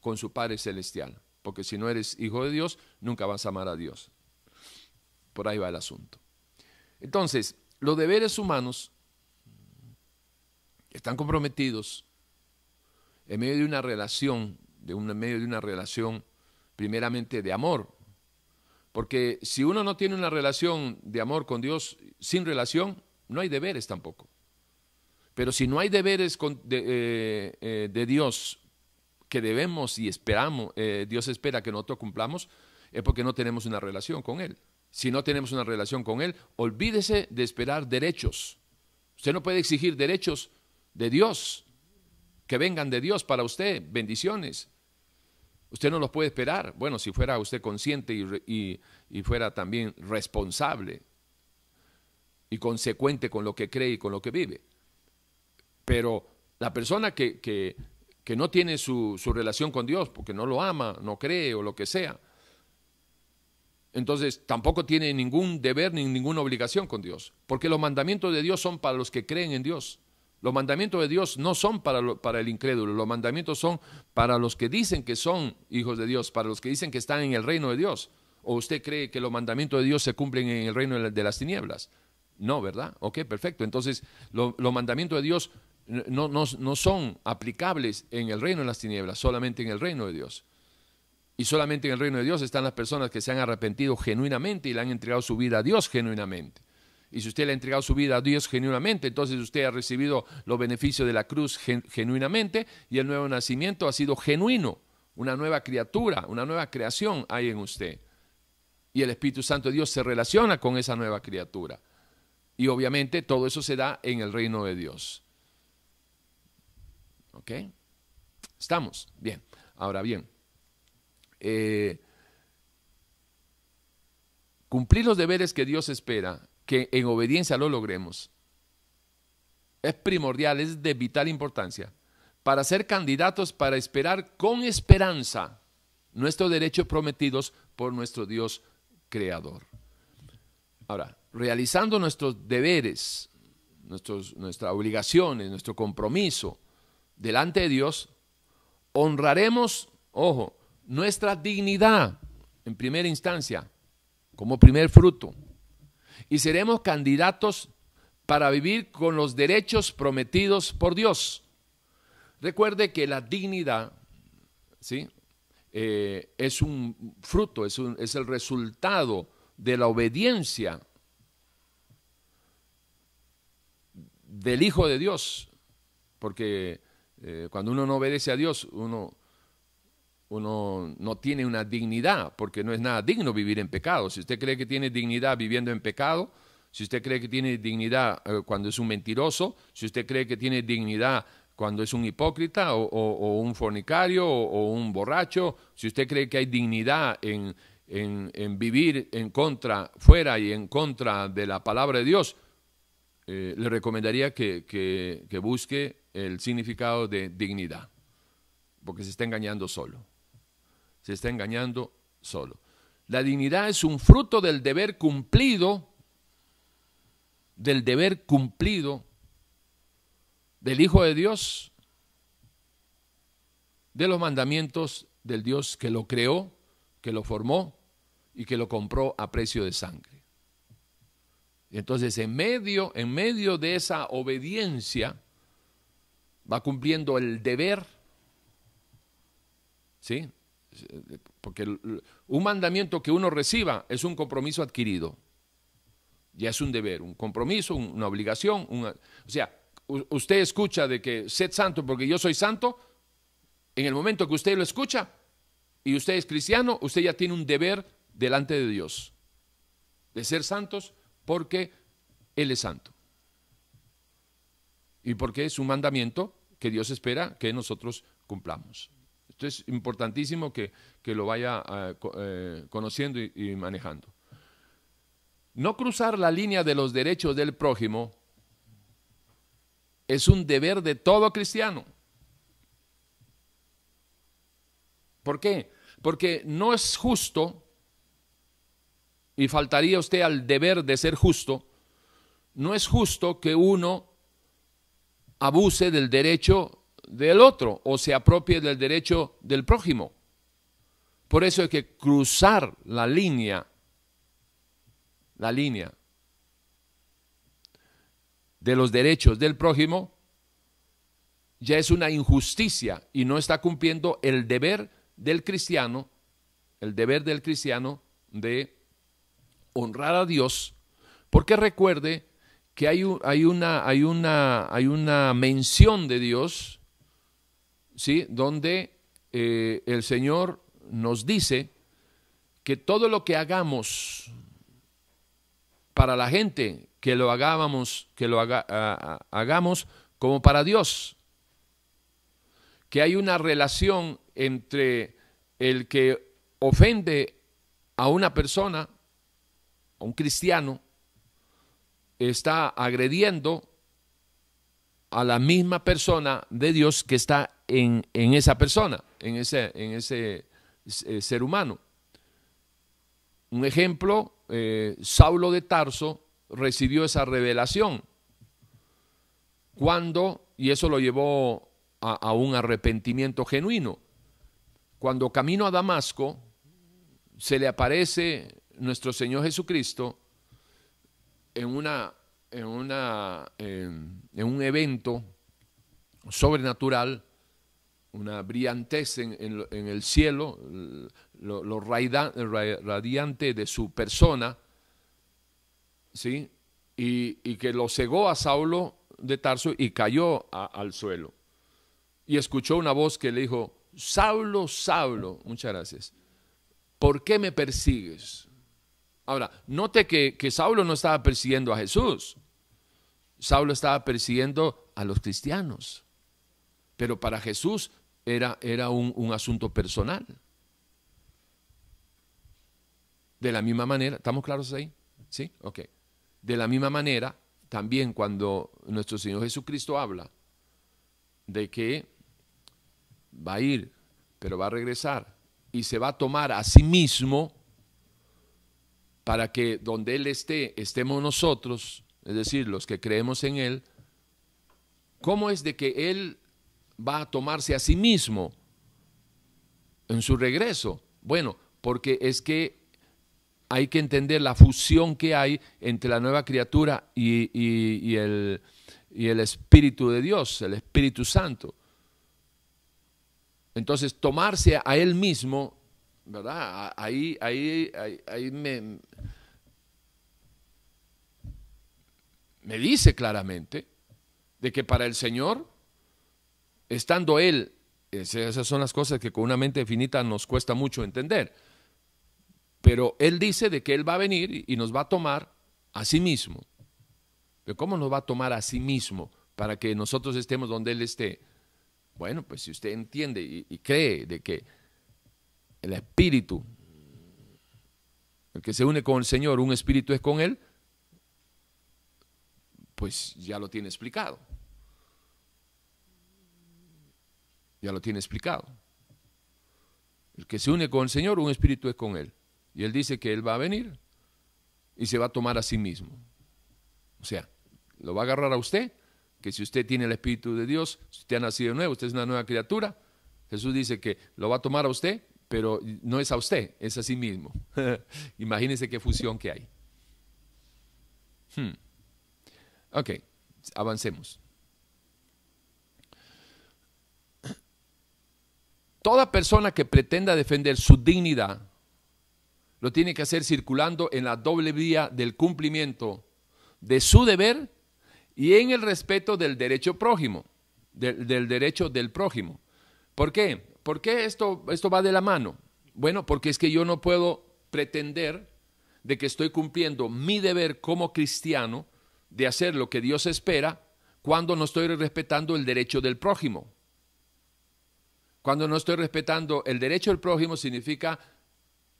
con su Padre Celestial. Porque si no eres hijo de Dios, nunca vas a amar a Dios. Por ahí va el asunto. Entonces, los deberes humanos están comprometidos en medio de una relación, de en medio de una relación primeramente de amor. Porque si uno no tiene una relación de amor con Dios sin relación, no hay deberes tampoco. Pero si no hay deberes de, eh, eh, de, Dios que debemos y esperamos, eh, Dios espera que nosotros cumplamos, es porque no tenemos una relación con Él. Si no tenemos una relación con Él, olvídese de esperar derechos. Usted no puede exigir derechos de Dios, que vengan de Dios para usted, bendiciones. Usted no los puede esperar. Bueno, si fuera usted consciente y, y, fuera también responsable y consecuente con lo que cree y con lo que vive. Pero la persona que, que, que no tiene su, su, relación con Dios porque no lo ama, no cree o lo que sea, entonces tampoco tiene ningún deber ni ninguna obligación con Dios. Porque los mandamientos de Dios son para los que creen en Dios. Los mandamientos de Dios no son para, para, el incrédulo, los mandamientos son para los que dicen que son hijos de Dios, para los que dicen que están en el reino de Dios. ¿O usted cree que los mandamientos de Dios se cumplen en el reino de las tinieblas? No, ¿verdad? Ok, perfecto. Entonces, los mandamientos de Dios no, no, no son aplicables en el reino de las tinieblas, solamente en el reino de Dios. Y solamente en el reino de Dios están las personas que se han arrepentido genuinamente y le han entregado su vida a Dios genuinamente. Y si usted le ha entregado su vida a Dios genuinamente, entonces usted ha recibido los beneficios de la cruz genuinamente y el nuevo nacimiento ha sido genuino. Una nueva criatura, una nueva creación hay en usted. Y el Espíritu Santo de Dios se relaciona con esa nueva criatura. Y obviamente todo eso se da en el reino de Dios. ¿Ok? ¿Estamos? Bien. Ahora bien, eh, cumplir los deberes que Dios espera que en obediencia lo logremos, es primordial, es de vital importancia para ser candidatos para esperar con esperanza nuestros derechos prometidos por nuestro Dios creador. Ahora, realizando nuestros deberes, nuestros, nuestras obligaciones, nuestro compromiso delante de Dios, honraremos, ojo, nuestra dignidad en primera instancia, como primer fruto, y seremos candidatos para vivir con los derechos prometidos por Dios. Recuerde que la dignidad ¿sí? Eh, es un fruto, es, es, el resultado de la obediencia del Hijo de Dios, porque eh, cuando uno no obedece a Dios, uno, uno no tiene una dignidad, porque no es nada digno vivir en pecado. Si usted cree que tiene dignidad viviendo en pecado, si usted cree que tiene dignidad eh, cuando es un mentiroso, si usted cree que tiene dignidad cuando es un hipócrita o, un fornicario o, un borracho, si usted cree que hay dignidad en, vivir en contra, fuera y en contra de la palabra de Dios, eh, le recomendaría que busque el significado de dignidad, porque se está engañando solo se está engañando solo. La dignidad es un fruto del deber cumplido, del deber cumplido del Hijo de Dios, de los mandamientos del Dios que lo creó, que lo formó y que lo compró a precio de sangre. Entonces en medio, en medio de esa obediencia, va cumpliendo el deber, ¿sí? Porque un mandamiento que uno reciba es un compromiso adquirido, ya es un deber, un compromiso, una obligación, o sea, usted escucha de que sed santo porque yo soy santo, en el momento que usted lo escucha y usted es cristiano, usted ya tiene un deber delante de Dios de ser santos porque Él es santo. Y porque es un mandamiento que Dios espera que nosotros cumplamos. Esto es importantísimo que, lo vaya ah, eh, conociendo y manejando. No cruzar la línea de los derechos del prójimo es un deber de todo cristiano. ¿Por qué? Porque no es justo, y faltaría usted al deber de ser justo, no es justo que uno abuse del derecho del otro o se apropie del derecho del prójimo. Por eso hay que cruzar la línea, la línea de los derechos del prójimo, ya es una injusticia y no está cumpliendo el deber del cristiano, el deber del cristiano de honrar a Dios, porque recuerde que hay, hay, una, hay, una, hay una mención de Dios, ¿sí? donde eh, el Señor nos dice que todo lo que hagamos para la gente que lo hagamos, que lo hagamos como para Dios. Que hay una relación entre el que ofende a una persona, a un cristiano, está agrediendo a la misma persona de Dios que está en, esa persona, en ese, en ese eh, ser humano. Un ejemplo, eh, Saulo de Tarso recibió esa revelación. Cuando, y eso lo llevó a, un arrepentimiento genuino, cuando camino a Damasco, se le aparece nuestro Señor Jesucristo en, una, en, una, en, un evento sobrenatural, una brillantez en, el cielo, lo radiante de su persona, ¿sí? Y, que lo cegó a Saulo de Tarso y cayó al suelo. Y escuchó una voz que le dijo, Saulo, Saulo, muchas gracias, ¿por qué me persigues? Ahora, note que, que Saulo no estaba persiguiendo a Jesús, Saulo estaba persiguiendo a los cristianos, pero para Jesús era, era un, un asunto personal. De la misma manera, ¿estamos claros ahí? ¿Sí? Ok. De la misma manera, también cuando nuestro Señor Jesucristo habla de que va a ir, pero va a regresar y se va a tomar a sí mismo para que donde Él esté, estemos nosotros, es decir, los que creemos en Él, ¿cómo es de que Él va a tomarse a sí mismo en su regreso? Bueno, porque es que hay que entender la fusión que hay entre la nueva criatura y, el, el Espíritu de Dios, el Espíritu Santo. Entonces, tomarse a Él mismo, ¿verdad? Ahí, ahí, ahí, me, me dice claramente de que para el Señor, estando Él, esas son las cosas que con una mente finita nos cuesta mucho entender pero Él dice de que Él va a venir y nos va a tomar a sí mismo. ¿Pero cómo nos va a tomar a sí mismo para que nosotros estemos donde Él esté? Bueno, pues si usted entiende y, cree de que el espíritu, el que se une con el Señor, un espíritu es con Él, pues ya lo tiene explicado. Ya lo tiene explicado. El que se une con el Señor, un espíritu es con Él. Y él dice que él va a venir y se va a tomar a sí mismo. O sea, lo va a agarrar a usted, que si usted tiene el Espíritu de Dios, si usted ha nacido de nuevo, usted es una nueva criatura. Jesús dice que lo va a tomar a usted, pero no es a usted, es a sí mismo. Imagínense qué fusión que hay. Hmm. Ok, avancemos. Toda persona que pretenda defender su dignidad lo tiene que hacer circulando en la doble vía del cumplimiento de su deber y en el respeto del derecho prójimo, del, derecho del prójimo. ¿Por qué? ¿Por qué esto, esto va de la mano? Bueno, porque es que yo no puedo pretender de que estoy cumpliendo mi deber como cristiano de hacer lo que Dios espera cuando no estoy respetando el derecho del prójimo. Cuando no estoy respetando el derecho del prójimo significa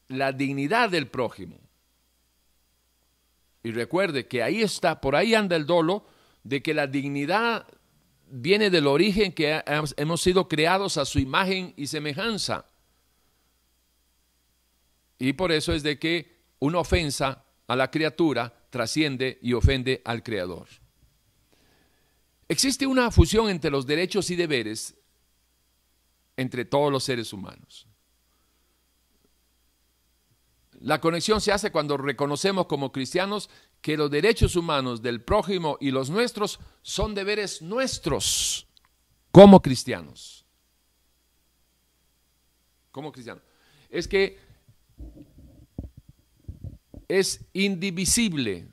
la dignidad del prójimo. Y recuerde que ahí está, por ahí anda el dolo de que la dignidad viene del origen que hemos sido creados a su imagen y semejanza. Y por eso es de que una ofensa a la criatura trasciende y ofende al Creador. Existe una fusión entre los derechos y deberes entre todos los seres humanos. La conexión se hace cuando reconocemos como cristianos que los derechos humanos del prójimo y los nuestros son deberes nuestros como cristianos. Como cristianos. Es que es indivisible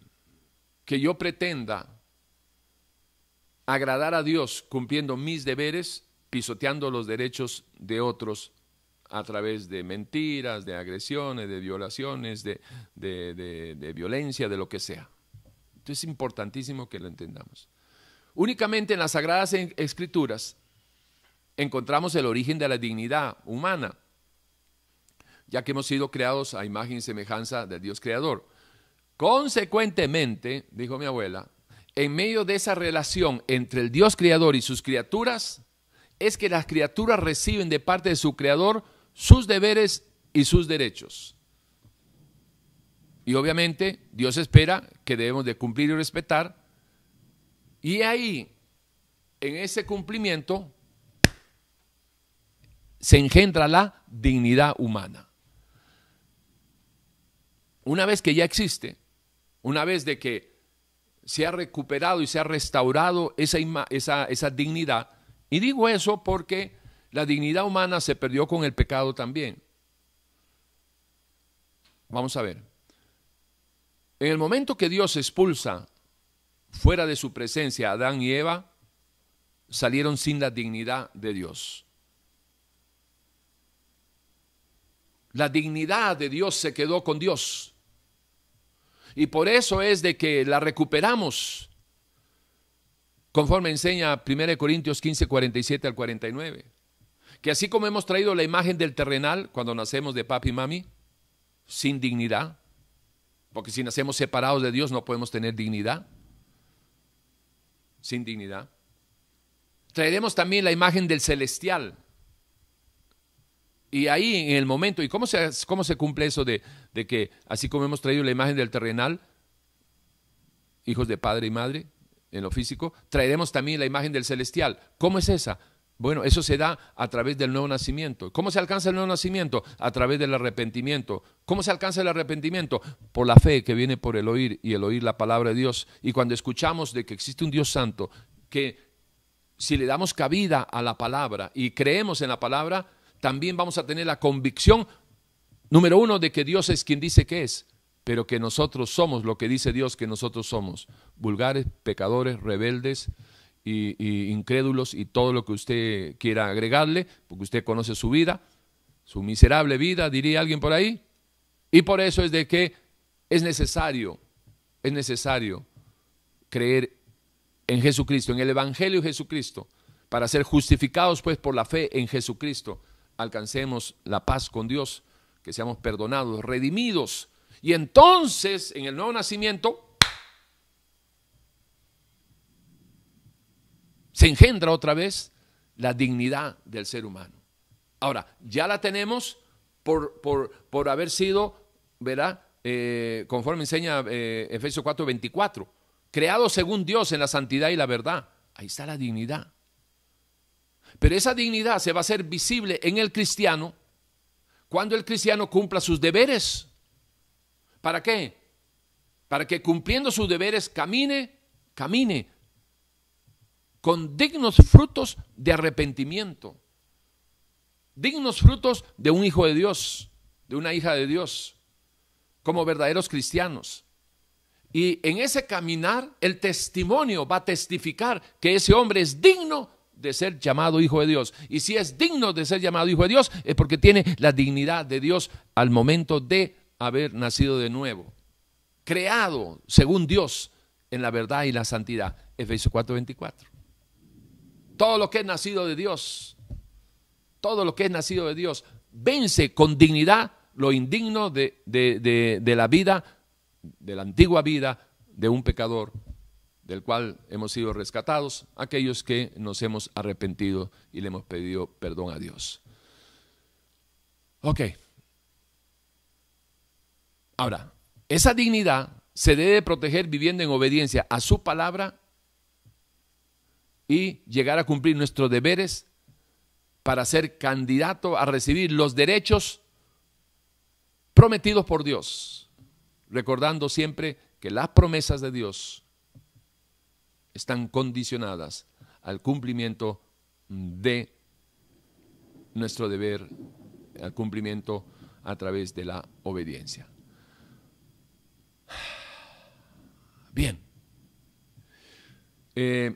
que yo pretenda agradar a Dios cumpliendo mis deberes, pisoteando los derechos de otros a través de mentiras, de agresiones, de violaciones, de, de, violencia, de lo que sea. Entonces es importantísimo que lo entendamos. Únicamente en las Sagradas Escrituras encontramos el origen de la dignidad humana, ya que hemos sido creados a imagen y semejanza del Dios Creador. Consecuentemente, dijo mi abuela, en medio de esa relación entre el Dios Creador y sus criaturas, es que las criaturas reciben de parte de su Creador sus deberes y sus derechos. Y obviamente Dios espera que debemos de cumplir y respetar. Y ahí, en ese cumplimiento, se engendra la dignidad humana. Una vez que ya existe, una vez de que se ha recuperado y se ha restaurado esa, esa, esa dignidad, y digo eso porque la dignidad humana se perdió con el pecado también. Vamos a ver. En el momento que Dios expulsa fuera de su presencia a Adán y Eva, salieron sin la dignidad de Dios. La dignidad de Dios se quedó con Dios. Y por eso es de que la recuperamos, conforme enseña 1 Corintios 15, 47 al 49 que así como hemos traído la imagen del terrenal cuando nacemos de papi y mami, sin dignidad, porque si nacemos separados de Dios no podemos tener dignidad, sin dignidad. Traeremos también la imagen del celestial. Y ahí en el momento, ¿y cómo se, cómo se cumple eso de, de que así como hemos traído la imagen del terrenal, hijos de padre y madre, en lo físico, traeremos también la imagen del celestial? ¿Cómo es esa? Bueno, eso se da a través del nuevo nacimiento. ¿Cómo se alcanza el nuevo nacimiento? A través del arrepentimiento. ¿Cómo se alcanza el arrepentimiento? Por la fe que viene por el oír y el oír la palabra de Dios. Y cuando escuchamos de que existe un Dios santo, que si le damos cabida a la palabra y creemos en la palabra, también vamos a tener la convicción, número uno, de que Dios es quien dice que es, pero que nosotros somos lo que dice Dios que nosotros somos, vulgares, pecadores, rebeldes, y, incrédulos y todo lo que usted quiera agregarle, porque usted conoce su vida, su miserable vida, diría alguien por ahí. Y por eso es de que es necesario, es necesario creer en Jesucristo, en el Evangelio de Jesucristo, para ser justificados pues por la fe en Jesucristo, alcancemos la paz con Dios, que seamos perdonados, redimidos. Y entonces, en el nuevo nacimiento, se engendra otra vez la dignidad del ser humano. Ahora, ya la tenemos por, por, haber sido, ¿verdad? Eh, conforme enseña eh, Efesios 4, 24, creado según Dios en la santidad y la verdad. Ahí está la dignidad. Pero esa dignidad se va a hacer visible en el cristiano cuando el cristiano cumpla sus deberes. ¿Para qué? Para que cumpliendo sus deberes camine, camine con dignos frutos de arrepentimiento. dignos frutos de un hijo de Dios, de una hija de Dios, como verdaderos cristianos. Y en ese caminar, el testimonio va a testificar que ese hombre es digno de ser llamado hijo de Dios. Y si es digno de ser llamado hijo de Dios, es porque tiene la dignidad de Dios al momento de haber nacido de nuevo. Creado según Dios en la verdad y la santidad. Efesios 4:24. Todo lo que es nacido de Dios, todo lo que es nacido de Dios, vence con dignidad lo indigno de, de la vida, de la antigua vida de un pecador del cual hemos sido rescatados, aquellos que nos hemos arrepentido y le hemos pedido perdón a Dios. Ok. Ahora, esa dignidad se debe proteger viviendo en obediencia a su palabra y llegar a cumplir nuestros deberes para ser candidato a recibir los derechos prometidos por Dios, recordando siempre que las promesas de Dios están condicionadas al cumplimiento de nuestro deber, al cumplimiento a través de la obediencia. Bien. Eh,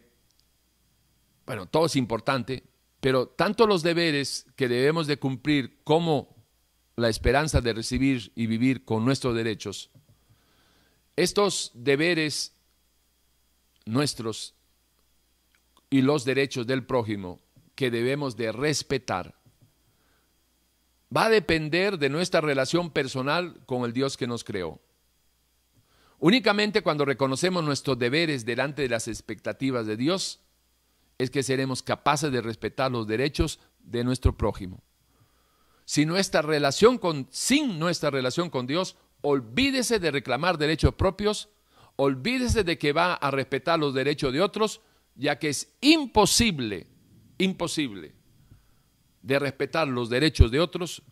bueno, todo es importante, pero tanto los deberes que debemos de cumplir como la esperanza de recibir y vivir con nuestros derechos, estos deberes nuestros y los derechos del prójimo que debemos de respetar va a depender de nuestra relación personal con el Dios que nos creó. Únicamente cuando reconocemos nuestros deberes delante de las expectativas de Dios es que seremos capaces de respetar los derechos de nuestro prójimo. Si nuestra relación con, sin nuestra relación con Dios, olvídese de reclamar derechos propios olvídese de que va a respetar los derechos de otros, ya que es imposible, imposible de respetar los derechos de otros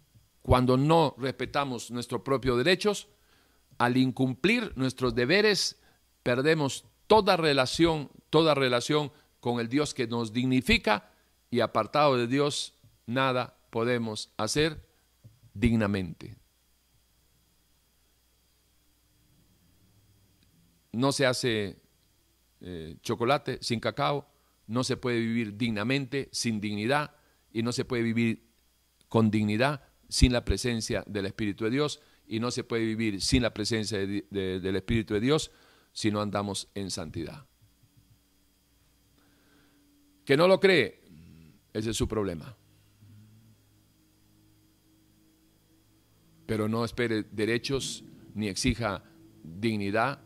cuando no respetamos nuestros propios derechos. Al incumplir nuestros deberes, perdemos toda relación, toda relación con el Dios que nos dignifica y apartado de Dios, nada podemos hacer dignamente. no se hace eh, chocolate sin cacao, no se puede vivir dignamente sin dignidad y no se puede vivir con dignidad sin la presencia del Espíritu de Dios y no se puede vivir sin la presencia del Espíritu de Dios si no andamos en santidad. Que no lo cree, ese es su problema. Pero no espere derechos ni exija dignidad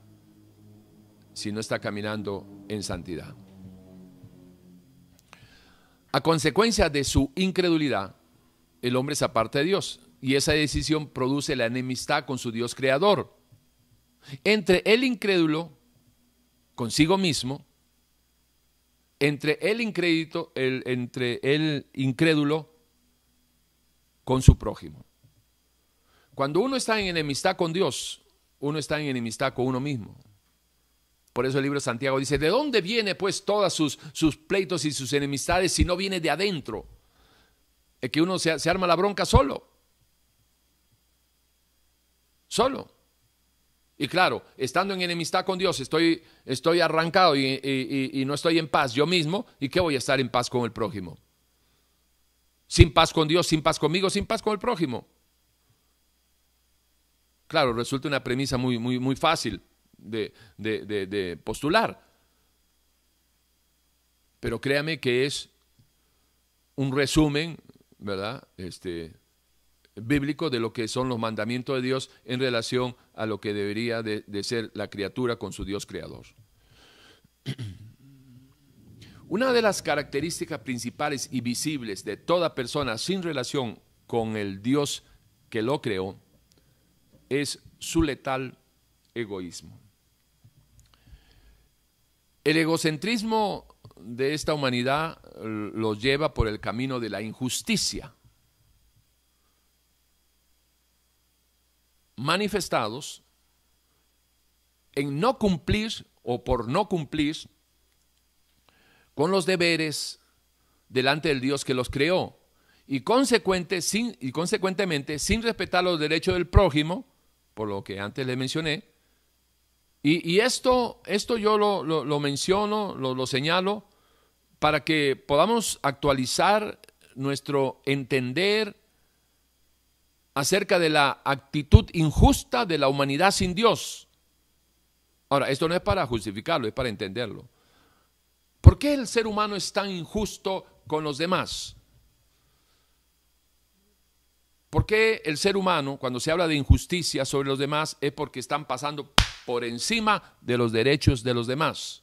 si no está caminando en santidad. A consecuencia de su incredulidad, el hombre se aparta de Dios y esa decisión produce la enemistad con su Dios creador. Entre el incrédulo consigo mismo, entre el incrédito, el, entre el incrédulo con su prójimo. Cuando uno está en enemistad con Dios, uno está en enemistad con uno mismo. Por eso el libro de Santiago dice, ¿de dónde viene pues todas sus, sus pleitos y sus enemistades si no viene de adentro? Es que uno se, arma la bronca solo. Solo. Y claro, estando en enemistad con Dios, estoy, estoy arrancado y, no estoy en paz yo mismo. ¿Y qué voy a estar en paz con el prójimo? Sin paz con Dios, sin paz conmigo, sin paz con el prójimo. Claro, resulta una premisa muy, muy, muy fácil de, postular. Pero créame que es un resumen, ¿verdad? Este, bíblico de lo que son los mandamientos de Dios en relación a lo que debería de, ser la criatura con su Dios creador. Una de las características principales y visibles de toda persona sin relación con el Dios que lo creó es su letal egoísmo. El egocentrismo de esta humanidad los lleva por el camino de la injusticia, manifestados en no cumplir o por no cumplir con los deberes delante del Dios que los creó. y, consecuente, sin, y consecuentemente sin respetar los derechos del prójimo, por lo que antes le mencioné. Y, esto, esto yo lo, menciono, lo, lo señalo, para que podamos actualizar nuestro entender acerca de la actitud injusta de la humanidad sin Dios. Ahora, esto no es para justificarlo, es para entenderlo. ¿Por qué el ser humano es tan injusto con los demás? ¿Por qué el ser humano, cuando se habla de injusticia sobre los demás, es porque están pasando por encima de los derechos de los demás?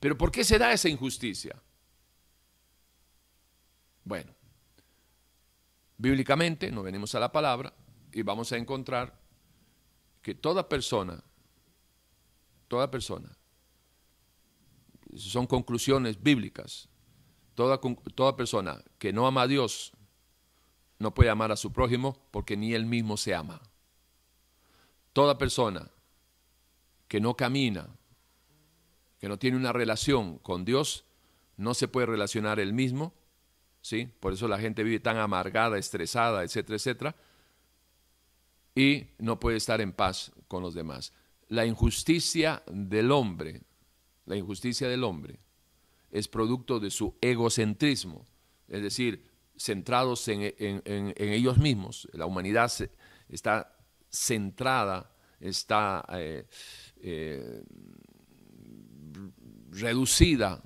Pero ¿por qué se da esa injusticia? Bueno, bíblicamente nos venimos a la palabra y vamos a encontrar que toda persona, toda persona, son conclusiones bíblicas, toda, toda persona que no ama a Dios no puede amar a su prójimo porque ni él mismo se ama. Toda persona que no camina, que no tiene una relación con Dios, no se puede relacionar él mismo, ¿sí? Por eso la gente vive tan amargada, estresada, etcétera, etcétera, y no puede estar en paz con los demás. La injusticia del hombre, la injusticia del hombre, es producto de su egocentrismo, es decir, centrados en, ellos mismos. La humanidad está centrada, está eh, eh, reducida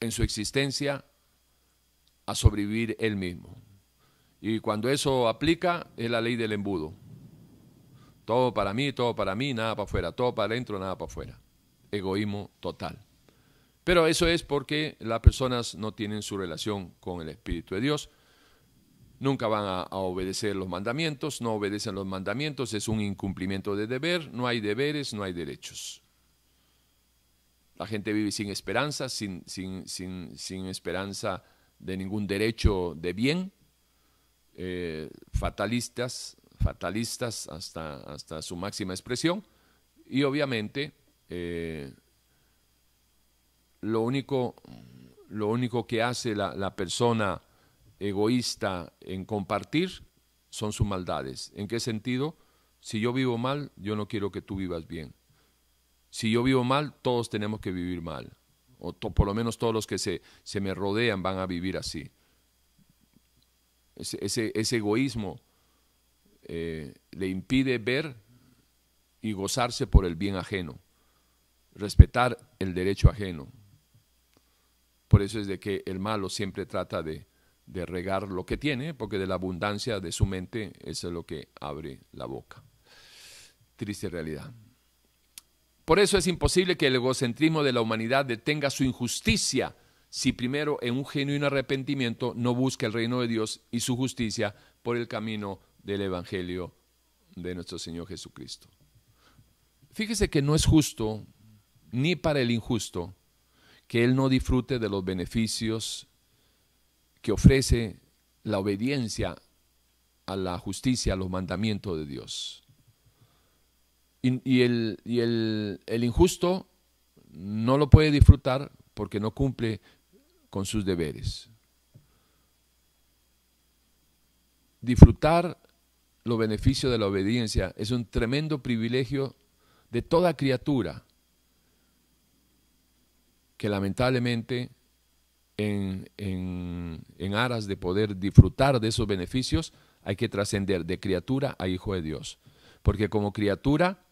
en su existencia a sobrevivir él mismo. Y cuando eso aplica, es la ley del embudo. Todo para mí, todo para mí, nada para afuera. Todo para adentro, nada para afuera. Egoísmo total. Pero eso es porque las personas no tienen su relación con el Espíritu de Dios. Nunca van a, obedecer los mandamientos, no obedecen los mandamientos, es un incumplimiento de deber, no hay deberes, no hay derechos. La gente vive sin esperanza, sin, sin, sin, esperanza de ningún derecho de bien, eh, fatalistas, fatalistas hasta, hasta su máxima expresión, y obviamente eh, lo único, lo único que hace la, persona egoísta en compartir son sus maldades. ¿En qué sentido? Si yo vivo mal, yo no quiero que tú vivas bien. Si yo vivo mal, todos tenemos que vivir mal. O por lo menos todos los que se, se, me rodean van a vivir así. Ese, egoísmo eh, le impide ver y gozarse por el bien ajeno, respetar el derecho ajeno, por eso es de que el malo siempre trata de, regar lo que tiene, porque de la abundancia de su mente eso es lo que abre la boca. Triste realidad. Por eso es imposible que el egocentrismo de la humanidad detenga su injusticia si primero en un genuino arrepentimiento no busca el reino de Dios y su justicia por el camino del Evangelio de nuestro Señor Jesucristo. Fíjese que no es justo ni para el injusto que él no disfrute de los beneficios que ofrece la obediencia a la justicia, a los mandamientos de Dios. Y, el, el injusto no lo puede disfrutar porque no cumple con sus deberes. Disfrutar los beneficios de la obediencia es un tremendo privilegio de toda criatura que lamentablemente en, en, aras de poder disfrutar de esos beneficios hay que trascender de criatura a hijo de Dios. Porque como criatura,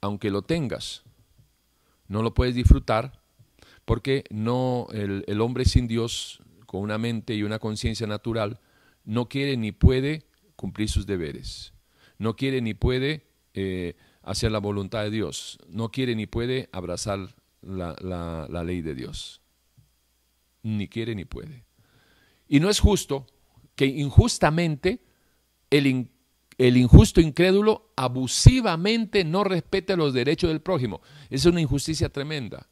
aunque lo tengas, no lo puedes disfrutar porque no el, hombre sin Dios, con una mente y una conciencia natural, no quiere ni puede cumplir sus deberes. No quiere ni puede eh, hacer la voluntad de Dios. No quiere ni puede abrazar la, la, ley de Dios. Ni quiere ni puede. Y no es justo que injustamente el, el, injusto incrédulo abusivamente no respete los derechos del prójimo. Es una injusticia tremenda.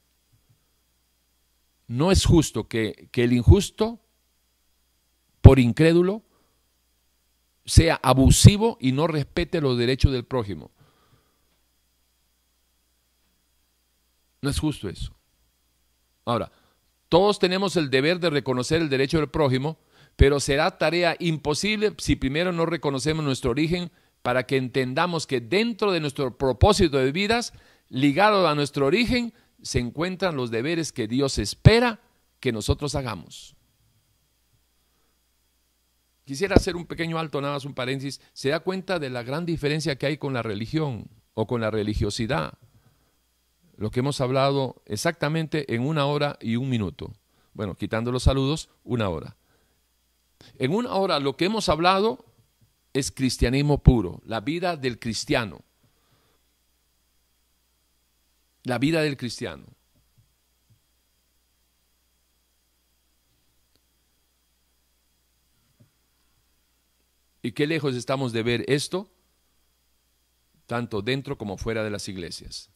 No es justo que, que el injusto, por incrédulo, sea abusivo y no respete los derechos del prójimo. No es justo eso. Ahora, Todos tenemos el deber de reconocer el derecho del prójimo, pero será tarea imposible si primero no reconocemos nuestro origen para que entendamos que dentro de nuestro propósito de vidas, ligado a nuestro origen, se encuentran los deberes que Dios espera que nosotros hagamos. Quisiera hacer un pequeño alto, nada más un paréntesis. ¿Se da cuenta de la gran diferencia que hay con la religión o con la religiosidad? Lo que hemos hablado exactamente en una hora y un minuto. Bueno, quitando los saludos, una hora. En una hora lo que hemos hablado es cristianismo puro, la vida del cristiano. La vida del cristiano. ¿Y qué lejos estamos de ver esto? Tanto dentro como fuera de las iglesias.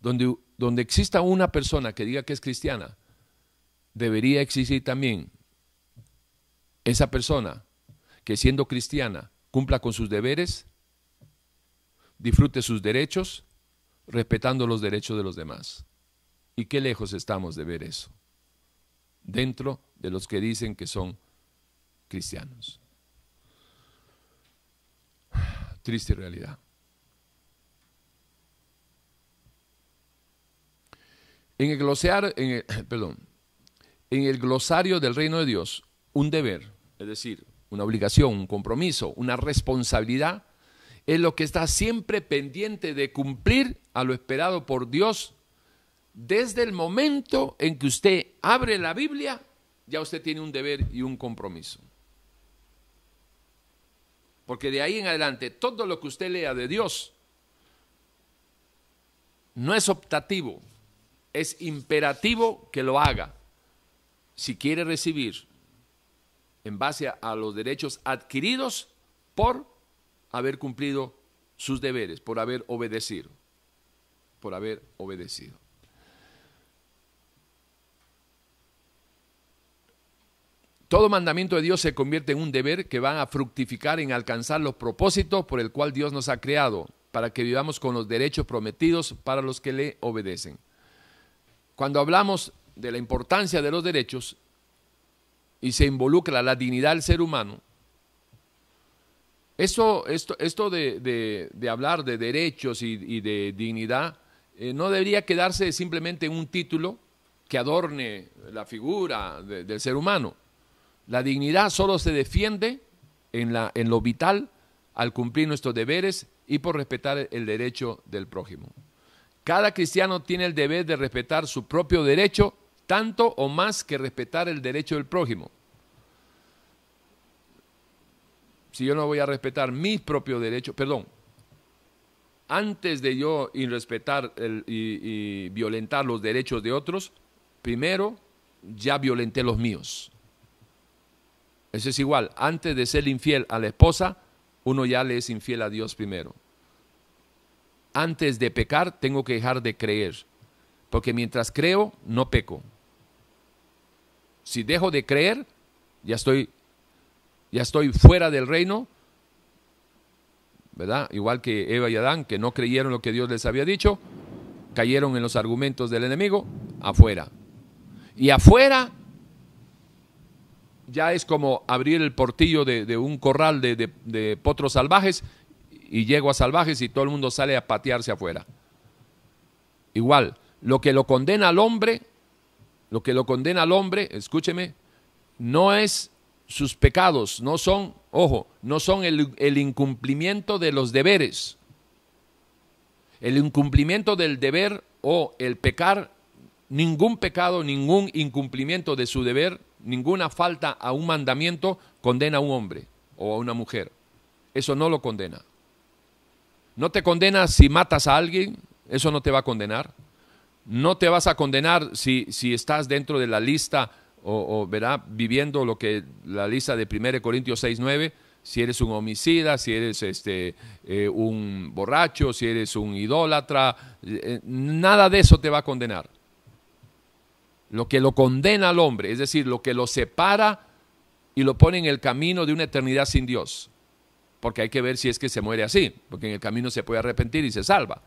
Donde, donde exista una persona que diga que es cristiana, debería existir también esa persona que siendo cristiana cumpla con sus deberes, disfrute sus derechos, respetando los derechos de los demás. ¿Y qué lejos estamos de ver eso? Dentro de los que dicen que son cristianos. Triste realidad. En el, glosario, en el, perdón, en el glosario del reino de Dios, un deber, es decir, una obligación, un compromiso, una responsabilidad, es lo que está siempre pendiente de cumplir a lo esperado por Dios desde el momento en que usted abre la Biblia ya usted tiene un deber y un compromiso. Porque de ahí en adelante, todo lo que usted lea de Dios no es optativo, es imperativo que lo haga. Si quiere recibir en base a los derechos adquiridos por haber cumplido sus deberes, por haber obedecido, por haber obedecido. Todo mandamiento de Dios se convierte en un deber que va a fructificar en alcanzar los propósitos por el cual Dios nos ha creado, para que vivamos con los derechos prometidos para los que le obedecen. Cuando hablamos de la importancia de los derechos y se involucra la dignidad del ser humano, esto, esto, esto de, hablar de derechos y, de dignidad eh, no debería quedarse simplemente en un título que adorne la figura del ser humano la dignidad solo se defiende en, la, en lo vital al cumplir nuestros deberes y por respetar el derecho del prójimo. Cada cristiano tiene el deber de respetar su propio derecho tanto o más que respetar el derecho del prójimo. Si yo no voy a respetar mis propios derechos, perdón, antes de yo irrespetar y violentar los derechos de otros, primero ya violenté los míos. Eso es igual, antes de ser infiel a la esposa, uno ya le es infiel a Dios primero. Antes de pecar, tengo que dejar de creer, porque mientras creo, no peco. Si dejo de creer, ya estoy, ya estoy fuera del reino, ¿verdad? Igual que Eva y Adán, que no creyeron lo que Dios les había dicho, cayeron en los argumentos del enemigo, afuera. Y afuera ya es como abrir el portillo de, un corral de, potros salvajes y llego a salvajes y todo el mundo sale a patearse afuera. Igual, lo que lo condena al hombre, lo que lo condena al hombre, escúcheme, no es sus pecados, no son, ojo, no son el, incumplimiento de los deberes. El incumplimiento del deber o el pecar, ningún pecado, ningún incumplimiento de su deber ninguna falta a un mandamiento condena a un hombre o a una mujer. Eso no lo condena. No te condena si matas a alguien, eso no te va a condenar. No te vas a condenar si, si estás dentro de la lista o, verá viviendo lo que la lista de 1 Corintios 6, 9, si eres un homicida, si eres este, eh, un borracho, si eres un idólatra, eh, nada de eso te va a condenar lo que lo condena al hombre, es decir, lo que lo separa y lo pone en el camino de una eternidad sin Dios. Porque hay que ver si es que se muere así, porque en el camino se puede arrepentir y se salva.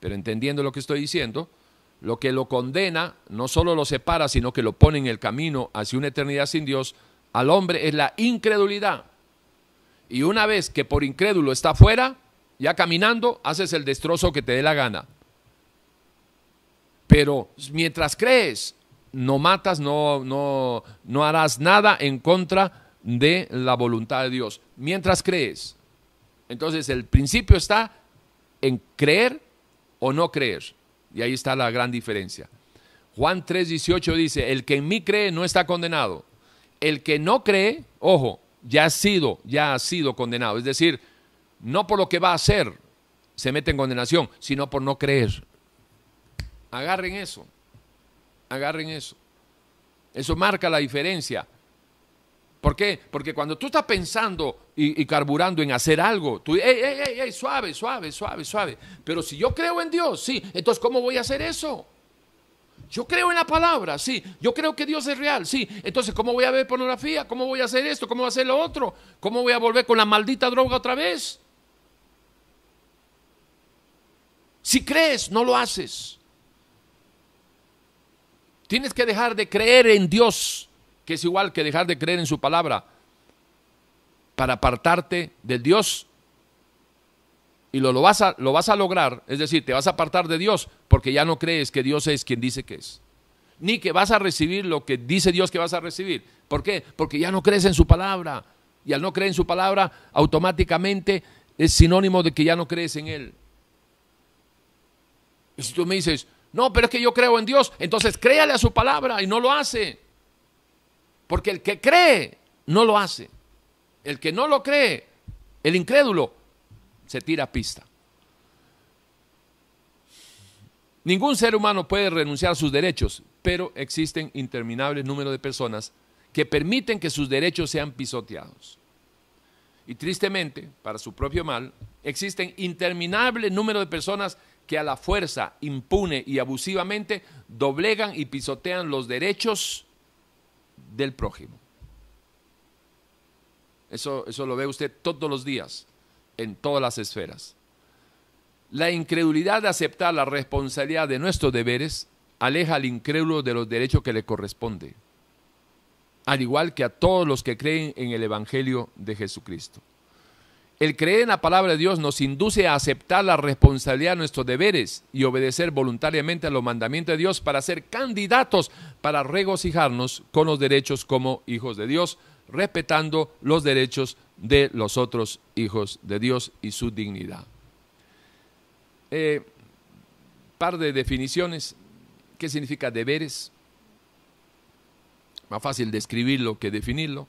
Pero entendiendo lo que estoy diciendo, lo que lo condena, no solo lo separa, sino que lo pone en el camino hacia una eternidad sin Dios, al hombre es la incredulidad. Y una vez que por incrédulo está fuera, ya caminando, haces el destrozo que te dé la gana. Pero mientras crees, no matas, no, no, no harás nada en contra de la voluntad de Dios. Mientras crees. Entonces el principio está en creer o no creer. Y ahí está la gran diferencia. Juan 3:18 dice, el que en mí cree no está condenado. El que no cree, ojo, ya ha sido, ya ha sido condenado. Es decir, no por lo que va a hacer se mete en condenación, sino por no creer. Agarren eso, agarren eso. Eso marca la diferencia. ¿Por qué? Porque cuando tú estás pensando y, carburando en hacer algo, tú, ey, ey, ey, suave, suave, suave, suave. Pero si yo creo en Dios, sí, entonces ¿cómo voy a hacer eso? Yo creo en la palabra, sí. Yo creo que Dios es real, sí. Entonces, ¿cómo voy a ver pornografía? ¿Cómo voy a hacer esto? ¿Cómo voy a hacer lo otro? ¿Cómo voy a volver con la maldita droga otra vez? Si crees, no lo haces. Tienes que dejar de creer en Dios que es igual que dejar de creer en su palabra para apartarte del Dios. Y lo, lo, vas a, lo vas a lograr, es decir, te vas a apartar de Dios porque ya no crees que Dios es quien dice que es. Ni que vas a recibir lo que dice Dios que vas a recibir. ¿Por qué? Porque ya no crees en su palabra. Y al no creer en su palabra, automáticamente es sinónimo de que ya no crees en Él. Y si tú me dices, no, pero es que yo creo en Dios, entonces créale a su palabra y no lo hace. Porque el que cree no lo hace. El que no lo cree, el incrédulo, se tira a pista. Ningún ser humano puede renunciar a sus derechos, pero existen interminables número de personas que permiten que sus derechos sean pisoteados. Y tristemente, para su propio mal, existen interminable número de personas que a la fuerza, impune y abusivamente doblegan y pisotean los derechos del prójimo. Eso, eso lo ve usted todos los días, en todas las esferas. La incredulidad de aceptar la responsabilidad de nuestros deberes aleja al incrédulo de los derechos que le corresponde, al igual que a todos los que creen en el Evangelio de Jesucristo. El creer en la palabra de Dios nos induce a aceptar la responsabilidad de nuestros deberes y obedecer voluntariamente a los mandamientos de Dios para ser candidatos para regocijarnos con los derechos como hijos de Dios, respetando los derechos de los otros hijos de Dios y su dignidad. Eh, par de definiciones. ¿Qué significa deberes? Más fácil describirlo que definirlo.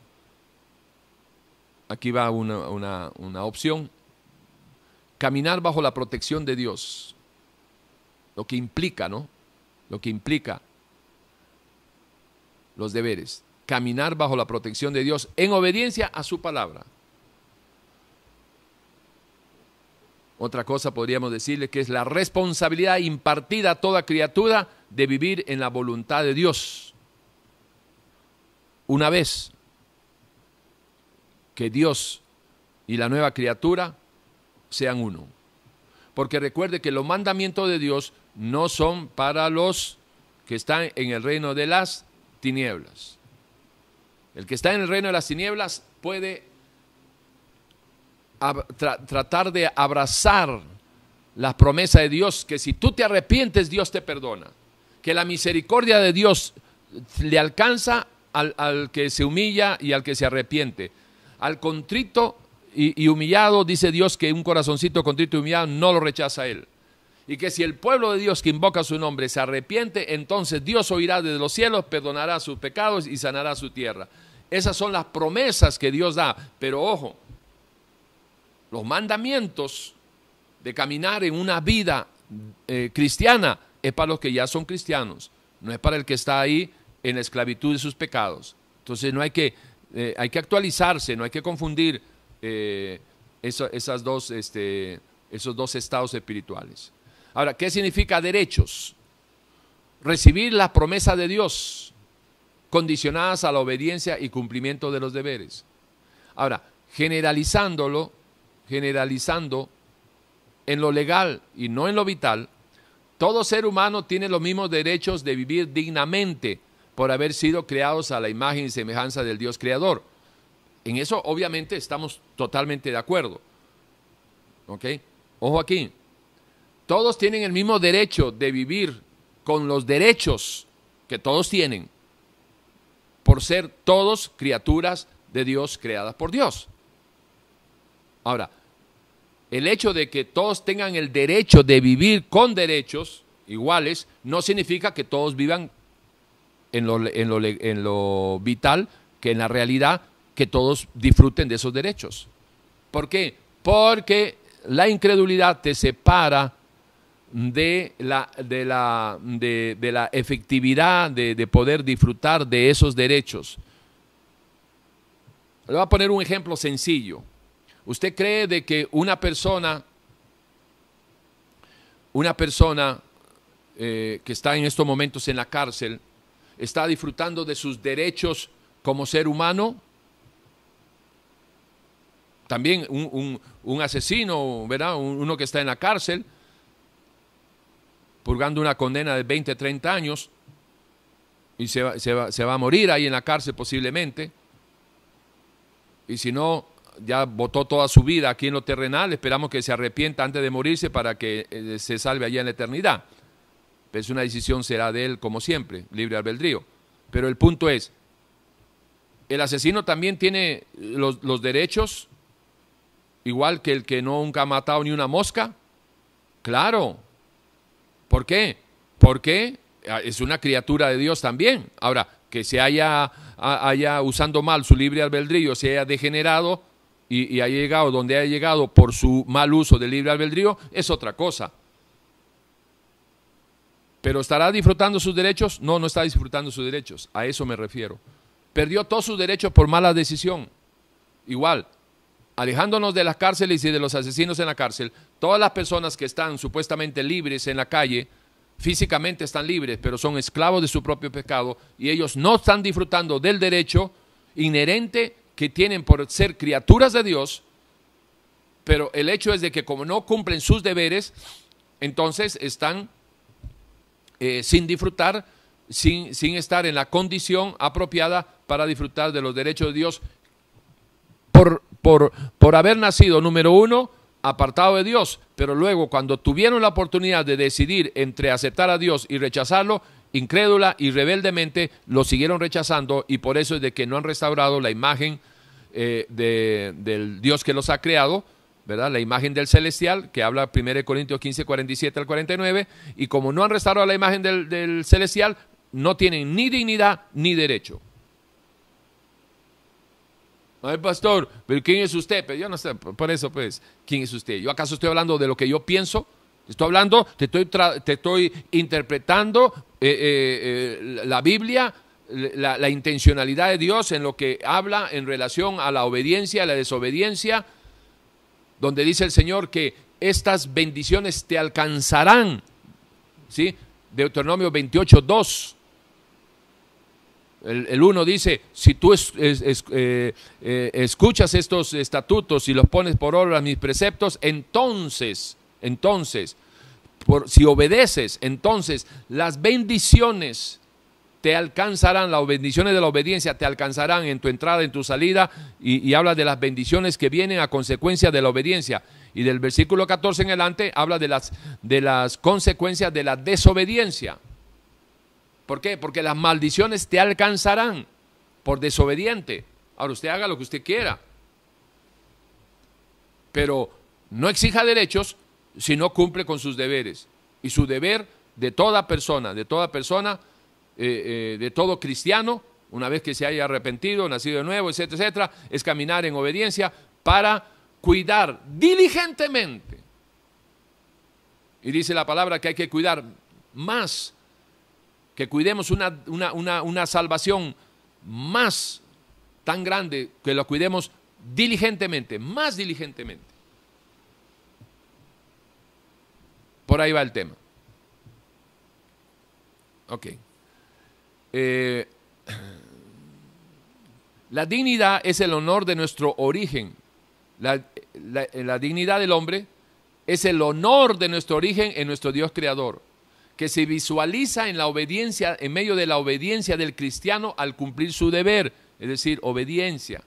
Aquí va una, una opción. Caminar bajo la protección de Dios. Lo que implica, ¿no? Lo que implica los deberes. Caminar bajo la protección de Dios en obediencia a su palabra. Otra cosa podríamos decirle que es la responsabilidad impartida a toda criatura de vivir en la voluntad de Dios. Una vez que Dios y la nueva criatura sean uno. Porque recuerde que los mandamientos de Dios no son para los que están en el reino de las tinieblas. El que está en el reino de las tinieblas puede tratar de abrazar la promesa de Dios, que si tú te arrepientes, Dios te perdona. Que la misericordia de Dios le alcanza al que se humilla y al que se arrepiente. Al contrito y, humillado, dice Dios que un corazoncito contrito y humillado no lo rechaza él. Y que si el pueblo de Dios que invoca su nombre se arrepiente, entonces Dios oirá desde los cielos, perdonará sus pecados y sanará su tierra. Esas son las promesas que Dios da. Pero ojo, los mandamientos de caminar en una vida eh, cristiana es para los que ya son cristianos, no es para el que está ahí en la esclavitud de sus pecados. Entonces no hay que eh, hay que actualizarse, no hay que confundir eh, esas dos, este, esos dos estados espirituales. Ahora, ¿qué significa derechos? Recibir la promesa de Dios, condicionadas a la obediencia y cumplimiento de los deberes. Ahora, generalizándolo, generalizando en lo legal y no en lo vital, todo ser humano tiene los mismos derechos de vivir dignamente por haber sido creados a la imagen y semejanza del Dios creador. En eso obviamente estamos totalmente de acuerdo. ¿Ok? Ojo aquí. Todos tienen el mismo derecho de vivir con los derechos que todos tienen por ser todos criaturas de Dios creadas por Dios. Ahora, el hecho de que todos tengan el derecho de vivir con derechos iguales no significa que todos vivan en lo, vital, que en la realidad que todos disfruten de esos derechos. ¿Por qué? Porque la incredulidad te separa de la, de la, de, la efectividad de, de, poder disfrutar de esos derechos. Le voy a poner un ejemplo sencillo. ¿Usted cree de que una persona, una persona eh, que está en estos momentos en la cárcel, está disfrutando de sus derechos como ser humano? También un, asesino, ¿verdad? Uno que está en la cárcel, purgando una condena de 20, 30 años, y se va, se va a morir ahí en la cárcel posiblemente. Y si no, ya votó toda su vida aquí en lo terrenal, esperamos que se arrepienta antes de morirse para que eh, se salve allá en la eternidad. Es una decisión será de él como siempre, libre albedrío. Pero el punto es, el asesino también tiene los, derechos, igual que el que nunca ha matado ni una mosca. Claro. ¿Por qué? Porque ah, es una criatura de Dios también. Ahora, que se haya, haya usando mal su libre albedrío, se haya degenerado, y, ha llegado donde ha llegado por su mal uso del libre albedrío, es otra cosa. Pero ¿estará disfrutando sus derechos? No, no está disfrutando sus derechos. A eso me refiero. Perdió todos sus derechos por mala decisión. Igual, alejándonos de las cárceles y de los asesinos en la cárcel, todas las personas que están supuestamente libres en la calle, físicamente están libres, pero son esclavos de su propio pecado y ellos no están disfrutando del derecho inherente que tienen por ser criaturas de Dios, pero el hecho es de que como no cumplen sus deberes, entonces están eh, sin disfrutar, sin, sin estar en la condición apropiada para disfrutar de los derechos de Dios. Por, por, por haber nacido, número uno, apartado de Dios, pero luego cuando tuvieron la oportunidad de decidir entre aceptar a Dios y rechazarlo, incrédula y rebeldemente lo siguieron rechazando y por eso es de que no han restaurado la imagen eh, del Dios que los ha creado, ¿verdad? La imagen del celestial, que habla 1 Corintios 15, 47 al 49, y como no han restaurado la imagen del, celestial, no tienen ni dignidad ni derecho. Ay, pastor, pero ¿quién es usted? Pero yo no sé, por eso, pues, ¿quién es usted? ¿Yo acaso estoy hablando de lo que yo pienso? Estoy hablando, te estoy, te estoy interpretando eh, eh, la Biblia la, intencionalidad de Dios en lo que habla en relación a la obediencia, a la desobediencia, donde dice el Señor que estas bendiciones te alcanzarán. ¿Sí? Deuteronomio 28, 2. El, uno dice, si tú eh, eh, escuchas estos estatutos y los pones por obra mis preceptos, entonces, entonces, por, si obedeces, entonces las bendiciones te alcanzarán, las bendiciones de la obediencia te alcanzarán en tu entrada, en tu salida, y, habla de las bendiciones que vienen a consecuencia de la obediencia. Y del versículo 14 en adelante habla de las, de las consecuencias de la desobediencia. ¿Por qué? Porque las maldiciones te alcanzarán por desobediente. Ahora usted haga lo que usted quiera. Pero no exija derechos si no cumple con sus deberes. Y su deber de toda persona, de toda persona, eh, eh, de todo cristiano, una vez que se haya arrepentido, nacido de nuevo, etcétera, etcétera, es caminar en obediencia para cuidar diligentemente. Y dice la palabra que hay que cuidar más, que cuidemos una, una, una salvación más tan grande, que lo cuidemos diligentemente, más diligentemente. Por ahí va el tema. Ok. Eh, la dignidad es el honor de nuestro origen. La, la, dignidad del hombre es el honor de nuestro origen en nuestro Dios creador. que se visualiza en la obediencia, en medio de la obediencia del cristiano al cumplir su deber, es decir, obediencia.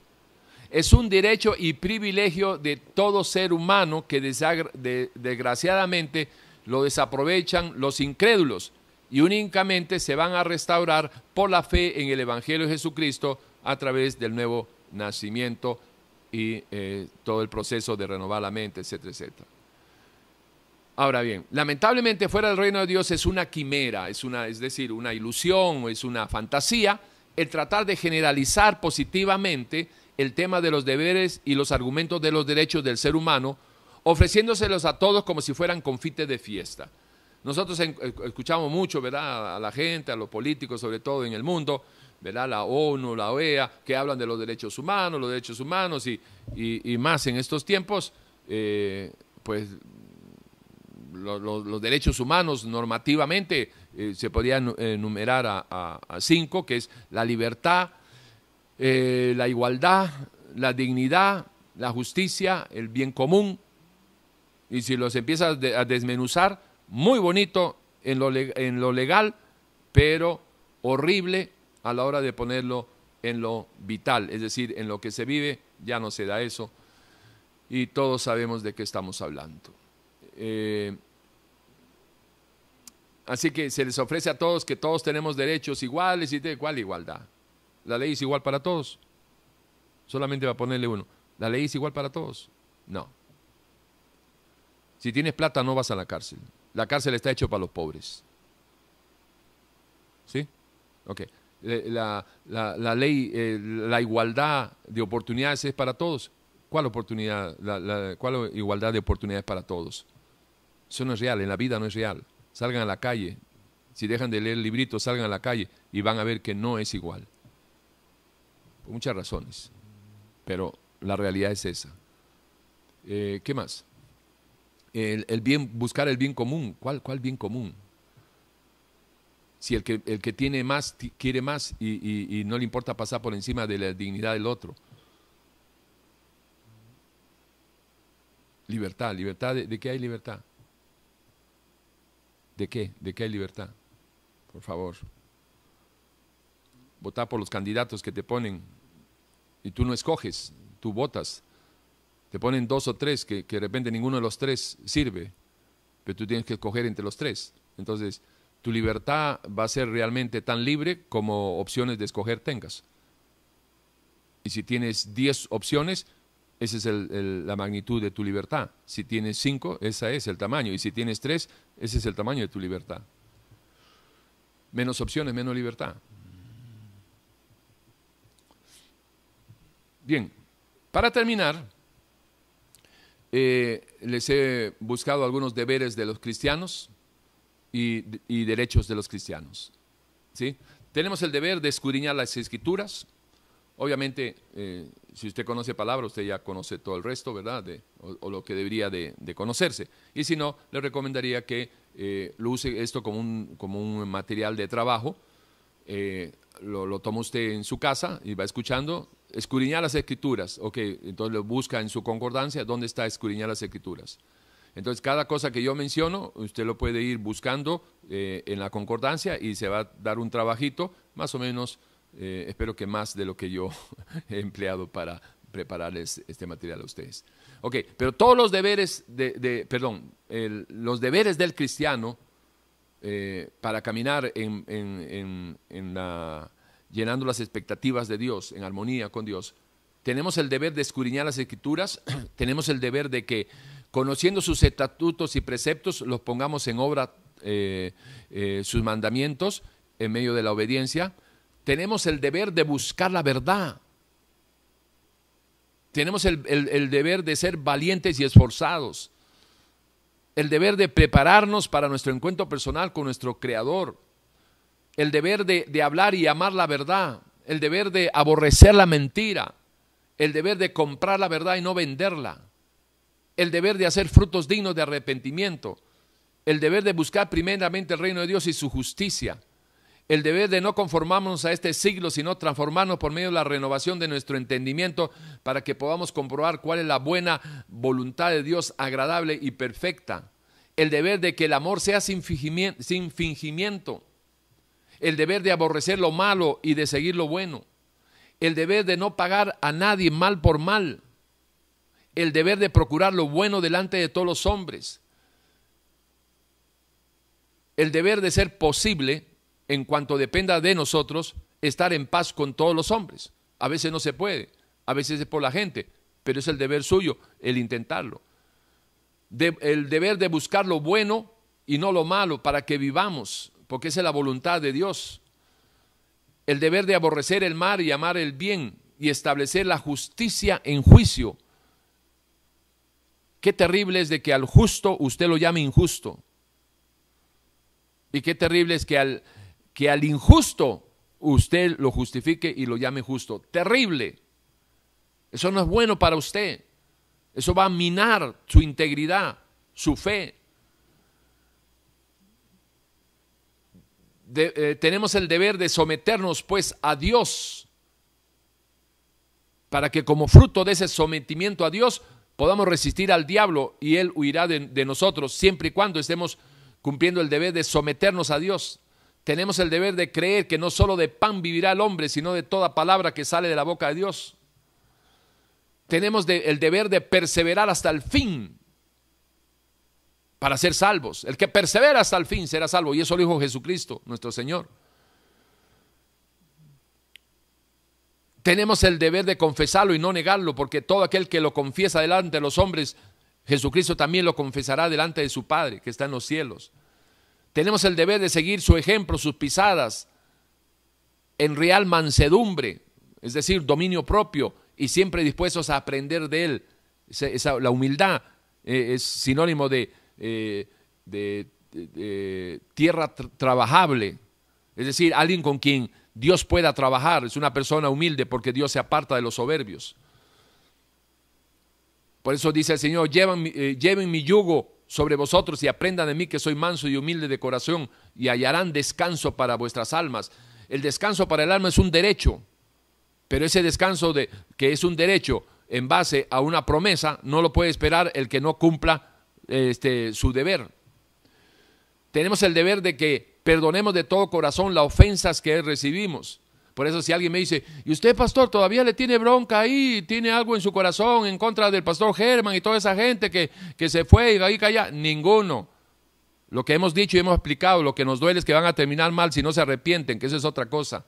Es un derecho y privilegio de todo ser humano que desgraciadamente lo desaprovechan los incrédulos y únicamente se van a restaurar por la fe en el Evangelio de Jesucristo a través del nuevo nacimiento y eh, todo el proceso de renovar la mente, etcétera, etcétera. Ahora bien, lamentablemente fuera del reino de Dios es una quimera, es, una, es decir, una ilusión, es una fantasía, el tratar de generalizar positivamente el tema de los deberes y los argumentos de los derechos del ser humano, ofreciéndoselos a todos como si fueran confites de fiesta. Nosotros escuchamos mucho, ¿verdad?, a la gente, a los políticos, sobre todo en el mundo, ¿verdad?, la ONU, la OEA, que hablan de los derechos humanos, los derechos humanos y, más en estos tiempos, eh, pues los derechos humanos normativamente eh, se podrían enumerar a, cinco, que es la libertad, eh, la igualdad, la dignidad, la justicia, el bien común. Y si los empiezas a desmenuzar, muy bonito en lo, legal, pero horrible a la hora de ponerlo en lo vital, es decir, en lo que se vive, ya no se da eso. Y todos sabemos de qué estamos hablando. Eh, así que se les ofrece a todos que todos tenemos derechos iguales y de cuál igualdad. La ley es igual para todos. Solamente va a ponerle uno. ¿La ley es igual para todos? No. Si tienes plata no vas a la cárcel. La cárcel está hecha para los pobres. ¿Sí? Ok. La, ley, eh, la igualdad de oportunidades es para todos. ¿Cuál oportunidad? ¿Cuál igualdad de oportunidades para todos? Eso no es real, en la vida no es real. Salgan a la calle. Si dejan de leer libritos, salgan a la calle y van a ver que no es igual por muchas razones, pero la realidad es esa. Eh, ¿Qué más? El, bien, buscar el bien común. ¿Cuál, cuál bien común? Si el que, el que tiene más quiere más y, no le importa pasar por encima de la dignidad del otro. Libertad, libertad, ¿de, de qué hay libertad? ¿De qué? ¿De qué hay libertad? Por favor votar por los candidatos que te ponen y tú no escoges, tú votas. Te ponen dos o tres que, de repente ninguno de los tres sirve, pero tú tienes que escoger entre los tres. Entonces, tu libertad va a ser realmente tan libre como opciones de escoger tengas. Y si tienes diez opciones, esa es la magnitud de tu libertad. Si tienes cinco, ese es el tamaño. Y si tienes tres, ese es el tamaño de tu libertad. Menos opciones, menos libertad. Bien, para terminar, eh, les he buscado algunos deberes de los cristianos y, derechos de los cristianos. ¿sí? Tenemos el deber de escudriñar las escrituras. Obviamente, eh, si usted conoce palabra, usted ya conoce todo el resto, ¿verdad? o, lo que debería de, conocerse. Y si no, le recomendaría que eh, lo use esto como un, material de trabajo. lo, lo toma usted en su casa y va escuchando escudriñar las escrituras, ok, entonces lo busca en su concordancia, ¿dónde está escudriñar las escrituras? Entonces, cada cosa que yo menciono, usted lo puede ir buscando eh, en la concordancia y se va a dar un trabajito, más o menos, eh, espero que más de lo que yo he empleado para prepararles este material a ustedes. Ok, pero todos los deberes, de, perdón, los deberes del cristiano eh, para caminar en la llenando las expectativas de Dios, en armonía con Dios, tenemos el deber de escudriñar las escrituras, tenemos el deber de que, conociendo sus estatutos y preceptos, los pongamos en obra, eh, eh, sus mandamientos, en medio de la obediencia. Tenemos el deber de buscar la verdad. Tenemos el deber de ser valientes y esforzados. El deber de prepararnos para nuestro encuentro personal con nuestro Creador el deber de, hablar y amar la verdad, el deber de aborrecer la mentira, el deber de comprar la verdad y no venderla, el deber de hacer frutos dignos de arrepentimiento, el deber de buscar primeramente el reino de Dios y su justicia, el deber de no conformarnos a este siglo, sino transformarnos por medio de la renovación de nuestro entendimiento para que podamos comprobar cuál es la buena voluntad de Dios agradable y perfecta el deber de que el amor sea sin fingimiento, sin fingimiento, el deber de aborrecer lo malo y de seguir lo bueno, el deber de no pagar a nadie mal por mal, el deber de procurar lo bueno delante de todos los hombres, el deber de ser posible, en cuanto dependa de nosotros, estar en paz con todos los hombres. A veces no se puede, a veces es por la gente, pero es el deber suyo el intentarlo. el deber de buscar lo bueno y no lo malo para que vivamos, porque esa es la voluntad de Dios. El deber de aborrecer el mal y amar el bien y establecer la justicia en juicio. Qué terrible es de que al justo usted lo llame injusto. Y qué terrible es que al, que al injusto usted lo justifique y lo llame justo. Terrible. Eso no es bueno para usted. Eso va a minar su integridad, su fe. Eh, tenemos el deber de someternos pues a Dios para que como fruto de ese sometimiento a Dios podamos resistir al diablo y él huirá de nosotros siempre y cuando estemos cumpliendo el deber de someternos a Dios. Tenemos el deber de creer que no solo de pan vivirá el hombre, sino de toda palabra que sale de la boca de Dios. Tenemos el deber de perseverar hasta el fin para ser salvos. El que persevera hasta el fin será salvo. Y eso lo dijo Jesucristo, nuestro Señor. Tenemos el deber de confesarlo y no negarlo, porque todo aquel que lo confiesa delante de los hombres Jesucristo también lo confesará delante de su Padre que está en los cielos. Tenemos el deber de seguir su ejemplo, sus pisadas, en real mansedumbre, es decir, dominio propio y siempre dispuestos a aprender de Él. la humildad eh, es sinónimo de, eh, de, tierra trabajable, es decir, alguien con quien Dios pueda trabajar, es una persona humilde porque Dios se aparta de los soberbios. Por eso dice el Señor, eh, lleven, mi yugo sobre vosotros y aprendan de mí que soy manso y humilde de corazón y hallarán descanso para vuestras almas. El descanso para el alma es un derecho, pero ese descanso de, que es un derecho en base a una promesa no lo puede esperar el que no cumpla este, su deber. Tenemos el deber de que perdonemos de todo corazón las ofensas que recibimos. Por eso si alguien me dice, ¿y usted, pastor, todavía le tiene bronca ahí? ¿Tiene algo en su corazón en contra del pastor Germán y toda esa gente que, que se fue y ahí calla? Ninguno. Lo que hemos dicho y hemos explicado, lo que nos duele es que van a terminar mal si no se arrepienten, que eso es otra cosa.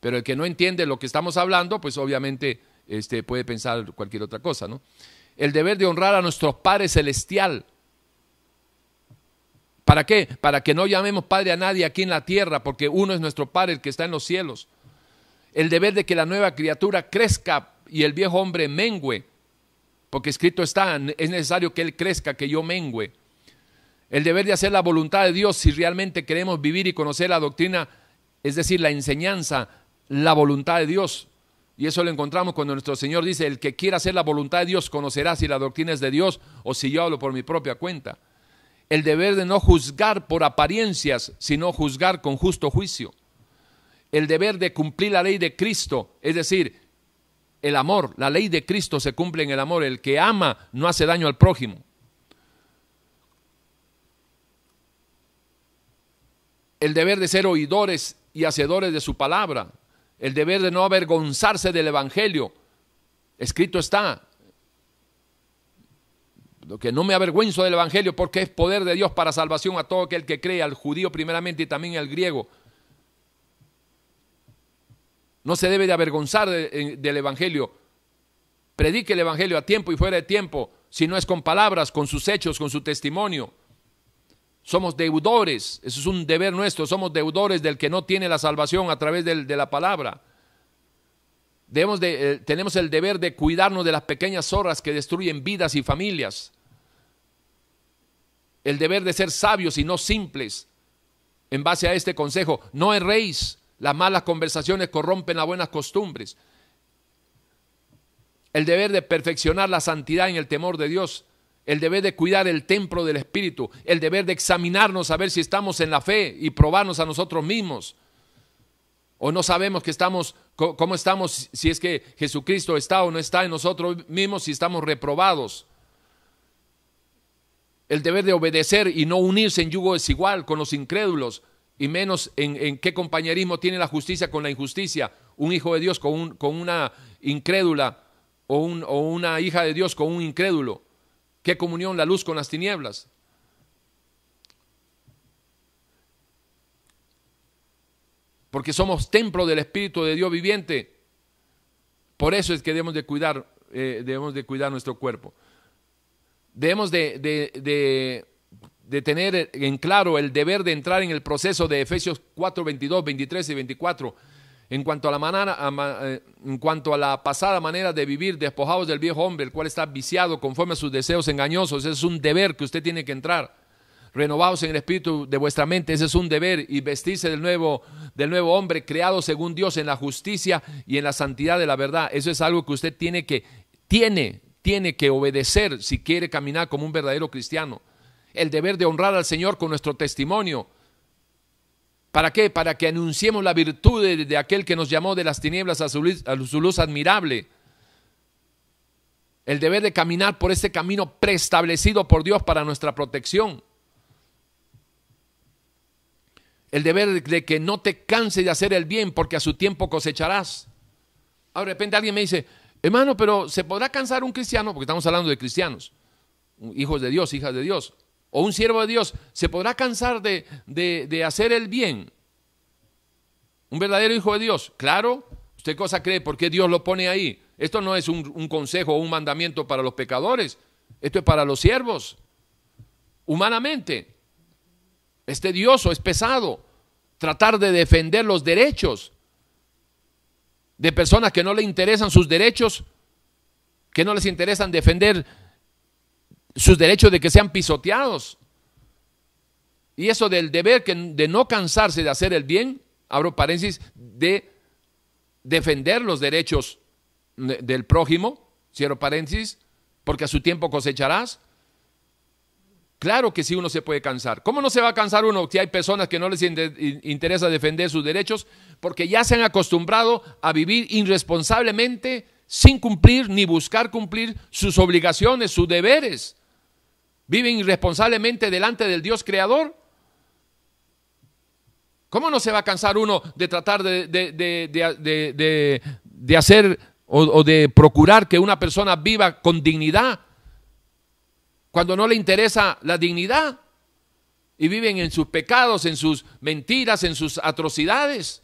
Pero el que no entiende lo que estamos hablando, pues obviamente este, puede pensar cualquier otra cosa, ¿no? El deber de honrar a nuestro Padre Celestial ¿Para qué? Para que no llamemos Padre a nadie aquí en la tierra, porque uno es nuestro Padre, el que está en los cielos. El deber de que la nueva criatura crezca y el viejo hombre mengüe, porque escrito está, es necesario que Él crezca, que yo mengüe. El deber de hacer la voluntad de Dios si realmente queremos vivir y conocer la doctrina, es decir, la enseñanza, la voluntad de Dios. Y eso lo encontramos cuando nuestro Señor dice, el que quiera hacer la voluntad de Dios conocerá si la doctrina es de Dios o si yo hablo por mi propia cuenta el deber de no juzgar por apariencias, sino juzgar con justo juicio. El deber de cumplir la ley de Cristo, es decir, el amor, la ley de Cristo se cumple en el amor. El que ama no hace daño al prójimo. El deber de ser oidores y hacedores de su palabra. El deber de no avergonzarse del Evangelio. Escrito está, lo que no me avergüenzo del Evangelio porque es poder de Dios para salvación a todo aquel que cree, al judío primeramente y también al griego. No se debe de avergonzar del Evangelio. Predique el Evangelio a tiempo y fuera de tiempo, si no es con palabras, con sus hechos, con su testimonio. Somos deudores, eso es un deber nuestro, somos deudores del que no tiene la salvación a través de la palabra. Debemos de, eh, tenemos el deber de cuidarnos de las pequeñas zorras que destruyen vidas y familias el deber de ser sabios y no simples. En base a este consejo, no erréis, las malas conversaciones corrompen las buenas costumbres. El deber de perfeccionar la santidad en el temor de Dios, el deber de cuidar el templo del Espíritu, el deber de examinarnos a ver si estamos en la fe y probarnos a nosotros mismos. O no sabemos que estamos, cómo estamos, si es que Jesucristo está o no está en nosotros mismos, si estamos reprobados. el deber de obedecer y no unirse en yugo desigual con los incrédulos, y menos en, qué compañerismo tiene la justicia con la injusticia, un hijo de Dios con, una incrédula o una hija de Dios con un incrédulo. ¿Qué comunión la luz con las tinieblas? Porque somos templo del Espíritu de Dios viviente. Por eso es que debemos de cuidar, eh, debemos de cuidar nuestro cuerpo. Debemos de, de, tener en claro el deber de entrar en el proceso de Efesios 4, 22, 23 y 24 en cuanto a la manera, eh, en cuanto a la pasada manera de vivir, despojados del viejo hombre, el cual está viciado conforme a sus deseos engañosos, ese es un deber que usted tiene que entrar. Renovados en el espíritu de vuestra mente, ese es un deber, y vestirse del nuevo, del nuevo hombre, creado según Dios en la justicia y en la santidad de la verdad. Eso es algo que usted tiene que, tiene, tiene que obedecer si quiere caminar como un verdadero cristiano. El deber de honrar al Señor con nuestro testimonio ¿Para qué? Para que anunciemos la virtud de, aquel que nos llamó de las tinieblas a su, luz, admirable. El deber de caminar por este camino preestablecido por Dios para nuestra protección. El deber de que no te canses de hacer el bien porque a su tiempo cosecharás. Ahora de repente alguien me dice, hermano, pero ¿se podrá cansar un cristiano? Porque estamos hablando de cristianos, hijos de Dios, hijas de Dios o un siervo de Dios se podrá cansar de, de, hacer el bien. Un verdadero hijo de Dios, claro. ¿Usted cosa cree? ¿Por qué Dios lo pone ahí? Esto no es un, un consejo o un mandamiento para los pecadores. Esto es para los siervos. Humanamente. Es tedioso, es pesado. Tratar de defender los derechos de personas que no le interesan sus derechos, que no les interesan defender sus derechos de que sean pisoteados. Y eso del deber que, de no cansarse de hacer el bien, abro paréntesis, de defender los derechos del prójimo, cierro paréntesis, porque a su tiempo cosecharás. Claro que sí uno se puede cansar. ¿Cómo no se va a cansar uno si hay personas que no les interesa defender sus derechos? Porque ya se han acostumbrado a vivir irresponsablemente sin cumplir ni buscar cumplir sus obligaciones, sus deberes viven irresponsablemente delante del Dios creador. ¿Cómo no se va a cansar uno de tratar de, de, hacer o, o, de procurar que una persona viva con dignidad cuando no le interesa la dignidad y viven en sus pecados, en sus mentiras, en sus atrocidades?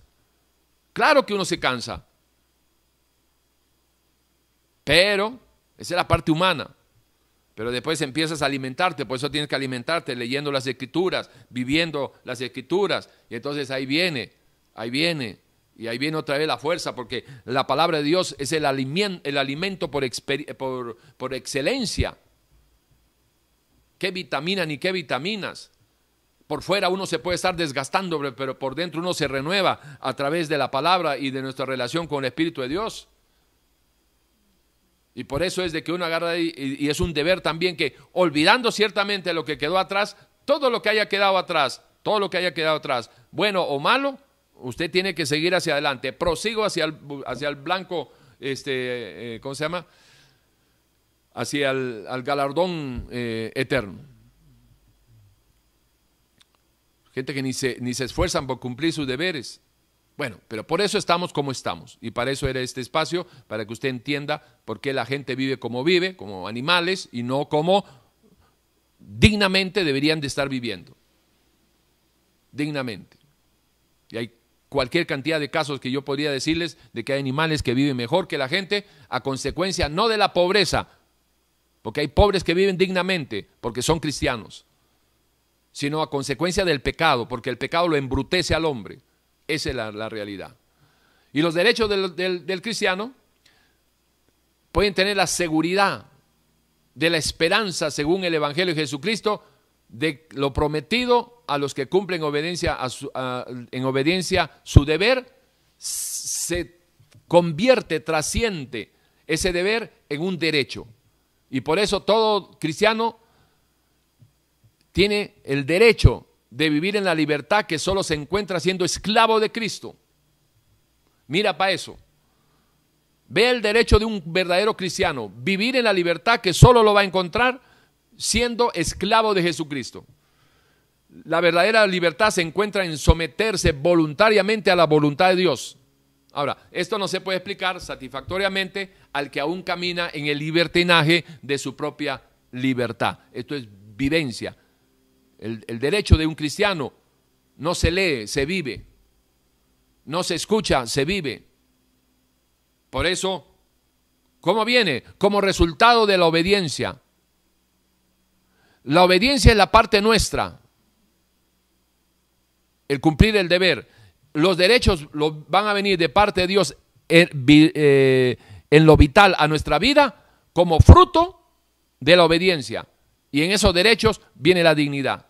Claro que uno se cansa. Pero esa es la parte humana. Pero después empiezas a alimentarte, por eso tienes que alimentarte leyendo las escrituras, viviendo las escrituras. Y entonces ahí viene, ahí viene, y ahí viene otra vez la fuerza, porque la palabra de Dios es el, el alimento por, por, por excelencia. ¿Qué vitamina ni qué vitaminas? Por fuera uno se puede estar desgastando, pero por dentro uno se renueva a través de la palabra y de nuestra relación con el Espíritu de Dios. Y por eso es de que uno agarra y, y, es un deber también que, olvidando ciertamente lo que quedó atrás, todo lo que haya quedado atrás, todo lo que haya quedado atrás, bueno o malo, usted tiene que seguir hacia adelante. Prosigo hacia el, hacia el blanco, este, eh, ¿cómo se llama? Hacia el galardón eh, eterno. Gente que ni se, ni se esfuerzan por cumplir sus deberes. Bueno, pero por eso estamos como estamos. Y para eso era este espacio, para que usted entienda por qué la gente vive como vive, como animales, y no como dignamente deberían de estar viviendo. Dignamente. Y hay cualquier cantidad de casos que yo podría decirles de que hay animales que viven mejor que la gente a consecuencia no de la pobreza, porque hay pobres que viven dignamente porque son cristianos, sino a consecuencia del pecado, porque el pecado lo embrutece al hombre. Esa es la, realidad. Y los derechos del, cristiano pueden tener la seguridad de la esperanza, según el Evangelio de Jesucristo, de lo prometido a los que cumplen obediencia en obediencia su deber, se convierte, trasciende ese deber en un derecho. Y por eso todo cristiano tiene el derecho de vivir en la libertad que solo se encuentra siendo esclavo de Cristo. Mira para eso. Ve el derecho de un verdadero cristiano, vivir en la libertad que solo lo va a encontrar siendo esclavo de Jesucristo. La verdadera libertad se encuentra en someterse voluntariamente a la voluntad de Dios. Ahora, esto no se puede explicar satisfactoriamente al que aún camina en el libertinaje de su propia libertad. Esto es vivencia. El, el derecho de un cristiano no se lee, se vive. No se escucha, se vive. Por eso, ¿cómo viene? Como resultado de la obediencia. La obediencia es la parte nuestra, el cumplir el deber. Los derechos van a venir de parte de Dios eh, en lo vital a nuestra vida como fruto de la obediencia. Y en esos derechos viene la dignidad.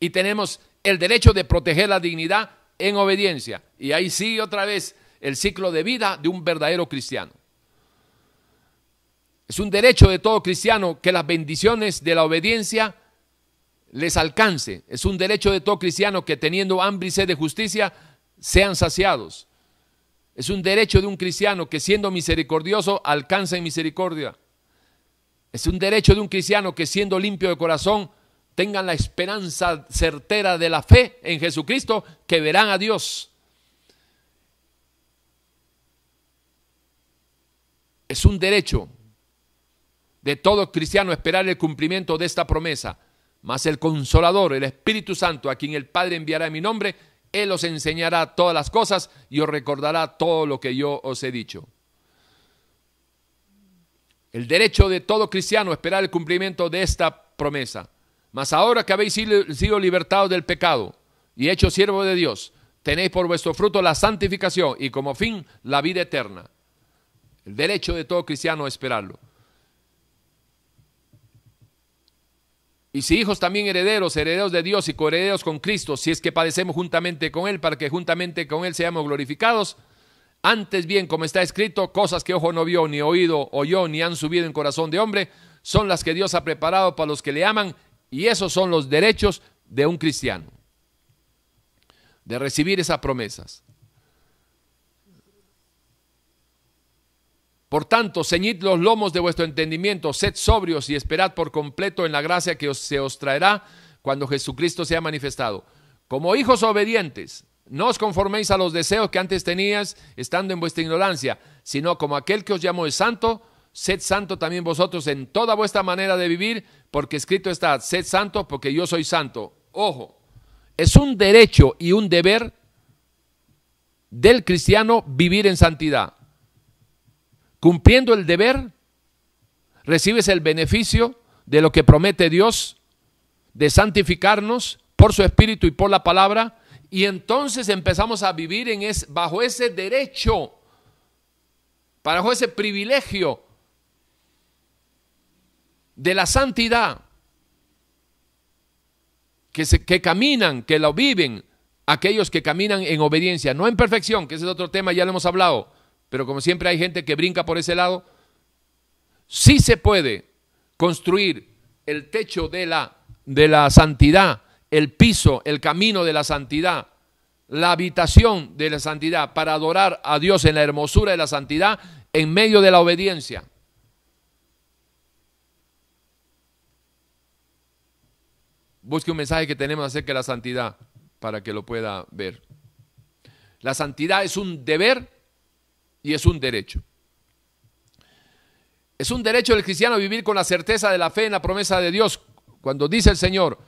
Y tenemos el derecho de proteger la dignidad en obediencia. Y ahí sigue otra vez el ciclo de vida de un verdadero cristiano. Es un derecho de todo cristiano que las bendiciones de la obediencia les alcance. Es un derecho de todo cristiano que teniendo hambre y sed de justicia sean saciados. Es un derecho de un cristiano que siendo misericordioso alcance misericordia. Es un derecho de un cristiano que siendo limpio de corazón tengan la esperanza certera de la fe en Jesucristo que verán a Dios. Es un derecho de todo cristiano esperar el cumplimiento de esta promesa. Mas el consolador, el Espíritu Santo, a quien el Padre enviará en mi nombre, Él os enseñará todas las cosas y os recordará todo lo que yo os he dicho. El derecho de todo cristiano esperar el cumplimiento de esta promesa. Mas ahora que habéis sido libertados del pecado y hecho siervo de Dios, tenéis por vuestro fruto la santificación y como fin la vida eterna. El derecho de todo cristiano es esperarlo. Y si hijos también herederos, herederos de Dios y coherederos con Cristo, si es que padecemos juntamente con Él, para que juntamente con Él seamos glorificados. Antes bien, como está escrito, cosas que ojo no vio, ni oído oyó, ni han subido en corazón de hombre, son las que Dios ha preparado para los que le aman, y esos son los derechos de un cristiano, de recibir esas promesas. Por tanto, ceñid los lomos de vuestro entendimiento, sed sobrios y esperad por completo en la gracia que se os traerá cuando Jesucristo sea manifestado. Como hijos obedientes, no os conforméis a los deseos que antes tenías estando en vuestra ignorancia, sino como aquel que os llamó es santo, sed santo también vosotros en toda vuestra manera de vivir, porque escrito está, sed santo porque yo soy santo. Ojo, es un derecho y un deber del cristiano vivir en santidad cumpliendo el deber, recibes el beneficio de lo que promete Dios, de santificarnos por su espíritu y por la palabra, y entonces empezamos a vivir en es, bajo ese derecho, bajo ese privilegio de la santidad, que, se, que caminan, que lo viven, aquellos que caminan en obediencia, no en perfección, que ese es otro tema, ya lo hemos hablado, pero como siempre hay gente que brinca por ese lado, sí se puede construir el techo de la, de la santidad, el piso, el camino de la santidad, la habitación de la santidad para adorar a Dios en la hermosura de la santidad en medio de la obediencia. Busque un mensaje que tenemos acerca de la santidad para que lo pueda ver. La santidad es un deber y es un derecho. Es un derecho del cristiano vivir con la certeza de la fe en la promesa de Dios. Cuando dice el Señor,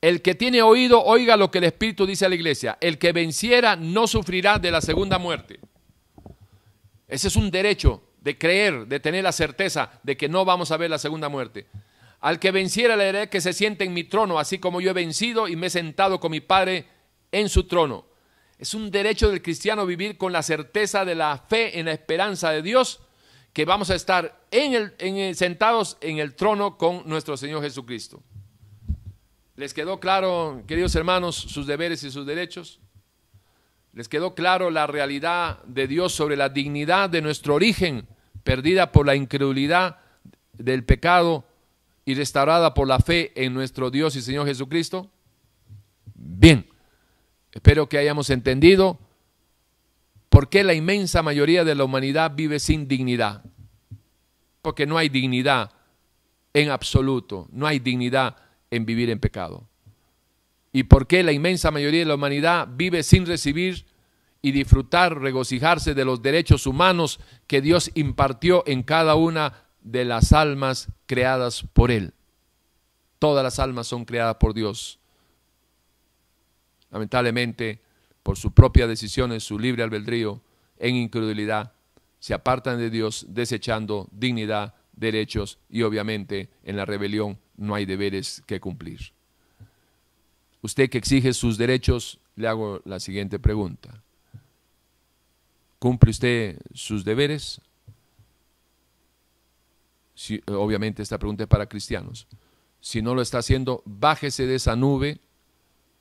el que tiene oído, oiga lo que el Espíritu dice a la iglesia. El que venciera no sufrirá de la segunda muerte. Ese es un derecho de creer, de tener la certeza de que no vamos a ver la segunda muerte. Al que venciera le diré que se siente en mi trono, así como yo he vencido y me he sentado con mi Padre en su trono. Es un derecho del cristiano vivir con la certeza de la fe en la esperanza de Dios, que vamos a estar en el, sentados en el trono con nuestro Señor Jesucristo. ¿Les quedó claro, queridos hermanos, sus deberes y sus derechos? ¿Les quedó claro la realidad de Dios sobre la dignidad de nuestro origen, perdida por la incredulidad del pecado y restaurada por la fe en nuestro Dios y Señor Jesucristo? Bien. Espero que hayamos entendido por qué la inmensa mayoría de la humanidad vive sin dignidad. Porque no hay dignidad en absoluto. No hay dignidad en vivir en pecado. ¿Y por qué la inmensa mayoría de la humanidad vive sin recibir y disfrutar, regocijarse de los derechos humanos que Dios impartió en cada una de las almas creadas por Él? Todas las almas son creadas por Dios. Lamentablemente, por su propia decisión, en su libre albedrío, en incredulidad, se apartan de Dios desechando dignidad, derechos y obviamente en la rebelión no hay deberes que cumplir. Usted que exige sus derechos, le hago la siguiente pregunta. ¿Cumple usted sus deberes? Obviamente esta pregunta es para cristianos. Si no lo está haciendo, bájese de esa nube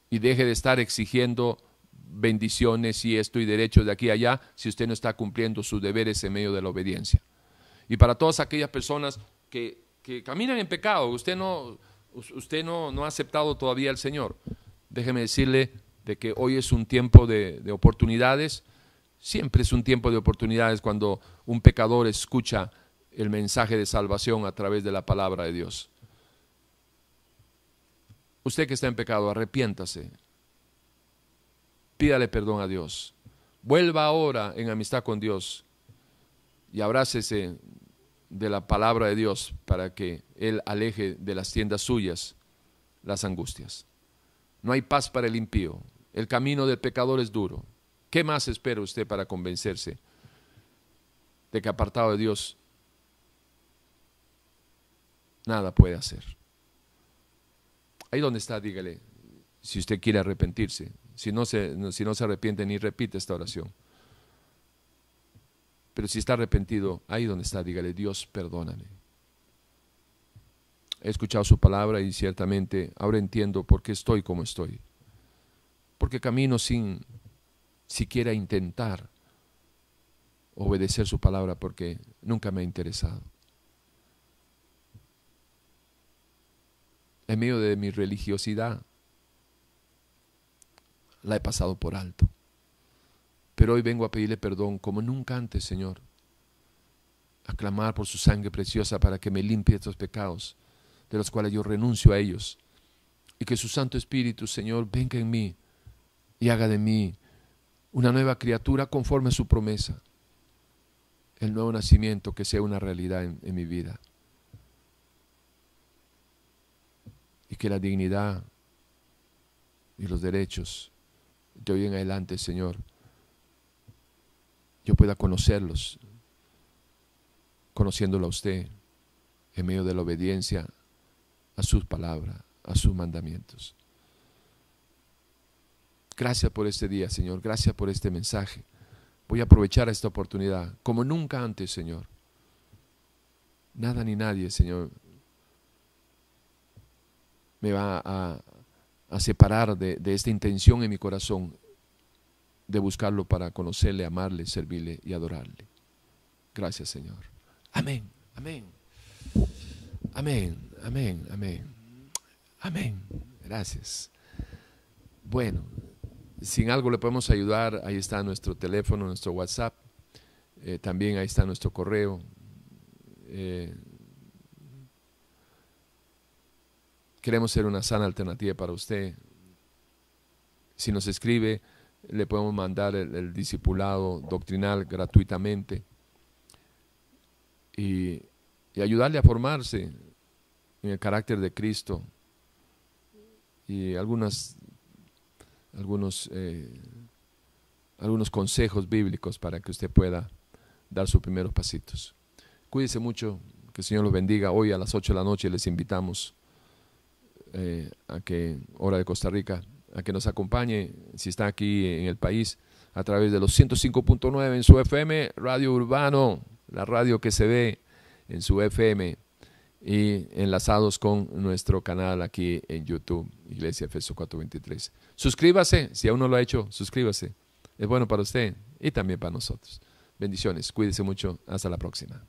y deje de estar exigiendo bendiciones y esto y derechos de aquí a allá si usted no está cumpliendo sus deberes en medio de la obediencia. Y para todas aquellas personas que, caminan en pecado, usted no, usted no, no ha aceptado todavía al Señor, déjeme decirle de que hoy es un tiempo de, de oportunidades, siempre es un tiempo de oportunidades cuando un pecador escucha el mensaje de salvación a través de la palabra de Dios. Usted que está en pecado, arrepiéntase, pídale perdón a Dios. Vuelva ahora en amistad con Dios y abrácese de la palabra de Dios para que Él aleje de las tiendas suyas las angustias. No hay paz para el impío. El camino del pecador es duro. ¿Qué más espera usted para convencerse de que apartado de Dios nada puede hacer? Ahí donde está, dígale, si usted quiere arrepentirse, si no se, si no se arrepiente ni repite esta oración. Pero si está arrepentido, ahí donde está, dígale, Dios, perdóname. He escuchado su palabra y ciertamente ahora entiendo por qué estoy como estoy. Porque camino sin siquiera intentar obedecer su palabra porque nunca me ha interesado. En medio de mi religiosidad, la he pasado por alto. Pero hoy vengo a pedirle perdón como nunca antes, Señor. A clamar por su sangre preciosa para que me limpie estos pecados, de los cuales yo renuncio a ellos. Y que su Santo Espíritu, Señor, venga en mí y haga de mí una nueva criatura conforme a su promesa. El nuevo nacimiento que sea una realidad en, en mi vida. Y que la dignidad y los derechos de hoy en adelante, Señor, yo pueda conocerlos, conociéndolo a usted en medio de la obediencia a sus palabras, a sus mandamientos. Gracias por este día, Señor. Gracias por este mensaje. Voy a aprovechar esta oportunidad como nunca antes, Señor. Nada ni nadie, Señor, me va a, separar de, esta intención en mi corazón de buscarlo para conocerle, amarle, servirle y adorarle. Gracias, Señor. Amén, amén. Amén, amén, amén. Amén. Gracias. Bueno, sin algo le podemos ayudar, ahí está nuestro teléfono, nuestro WhatsApp. Eh, también ahí está nuestro correo. Eh, queremos ser una sana alternativa para usted. Si nos escribe, le podemos mandar el, discipulado doctrinal gratuitamente y, ayudarle a formarse en el carácter de Cristo y algunos, eh, algunos consejos bíblicos para que usted pueda dar sus primeros pasitos. Cuídese mucho, que el Señor los bendiga. Hoy a las 8 de la noche les invitamos eh, a que, hora de Costa Rica, a que nos acompañe, si está aquí en el país, a través de los 105.9 en su FM, Radio Urbano, la radio que se ve en su FM y enlazados con nuestro canal aquí en YouTube, Iglesia Efeso 423. Suscríbase, si aún no lo ha hecho, suscríbase. Es bueno para usted y también para nosotros. Bendiciones, cuídese mucho, hasta la próxima.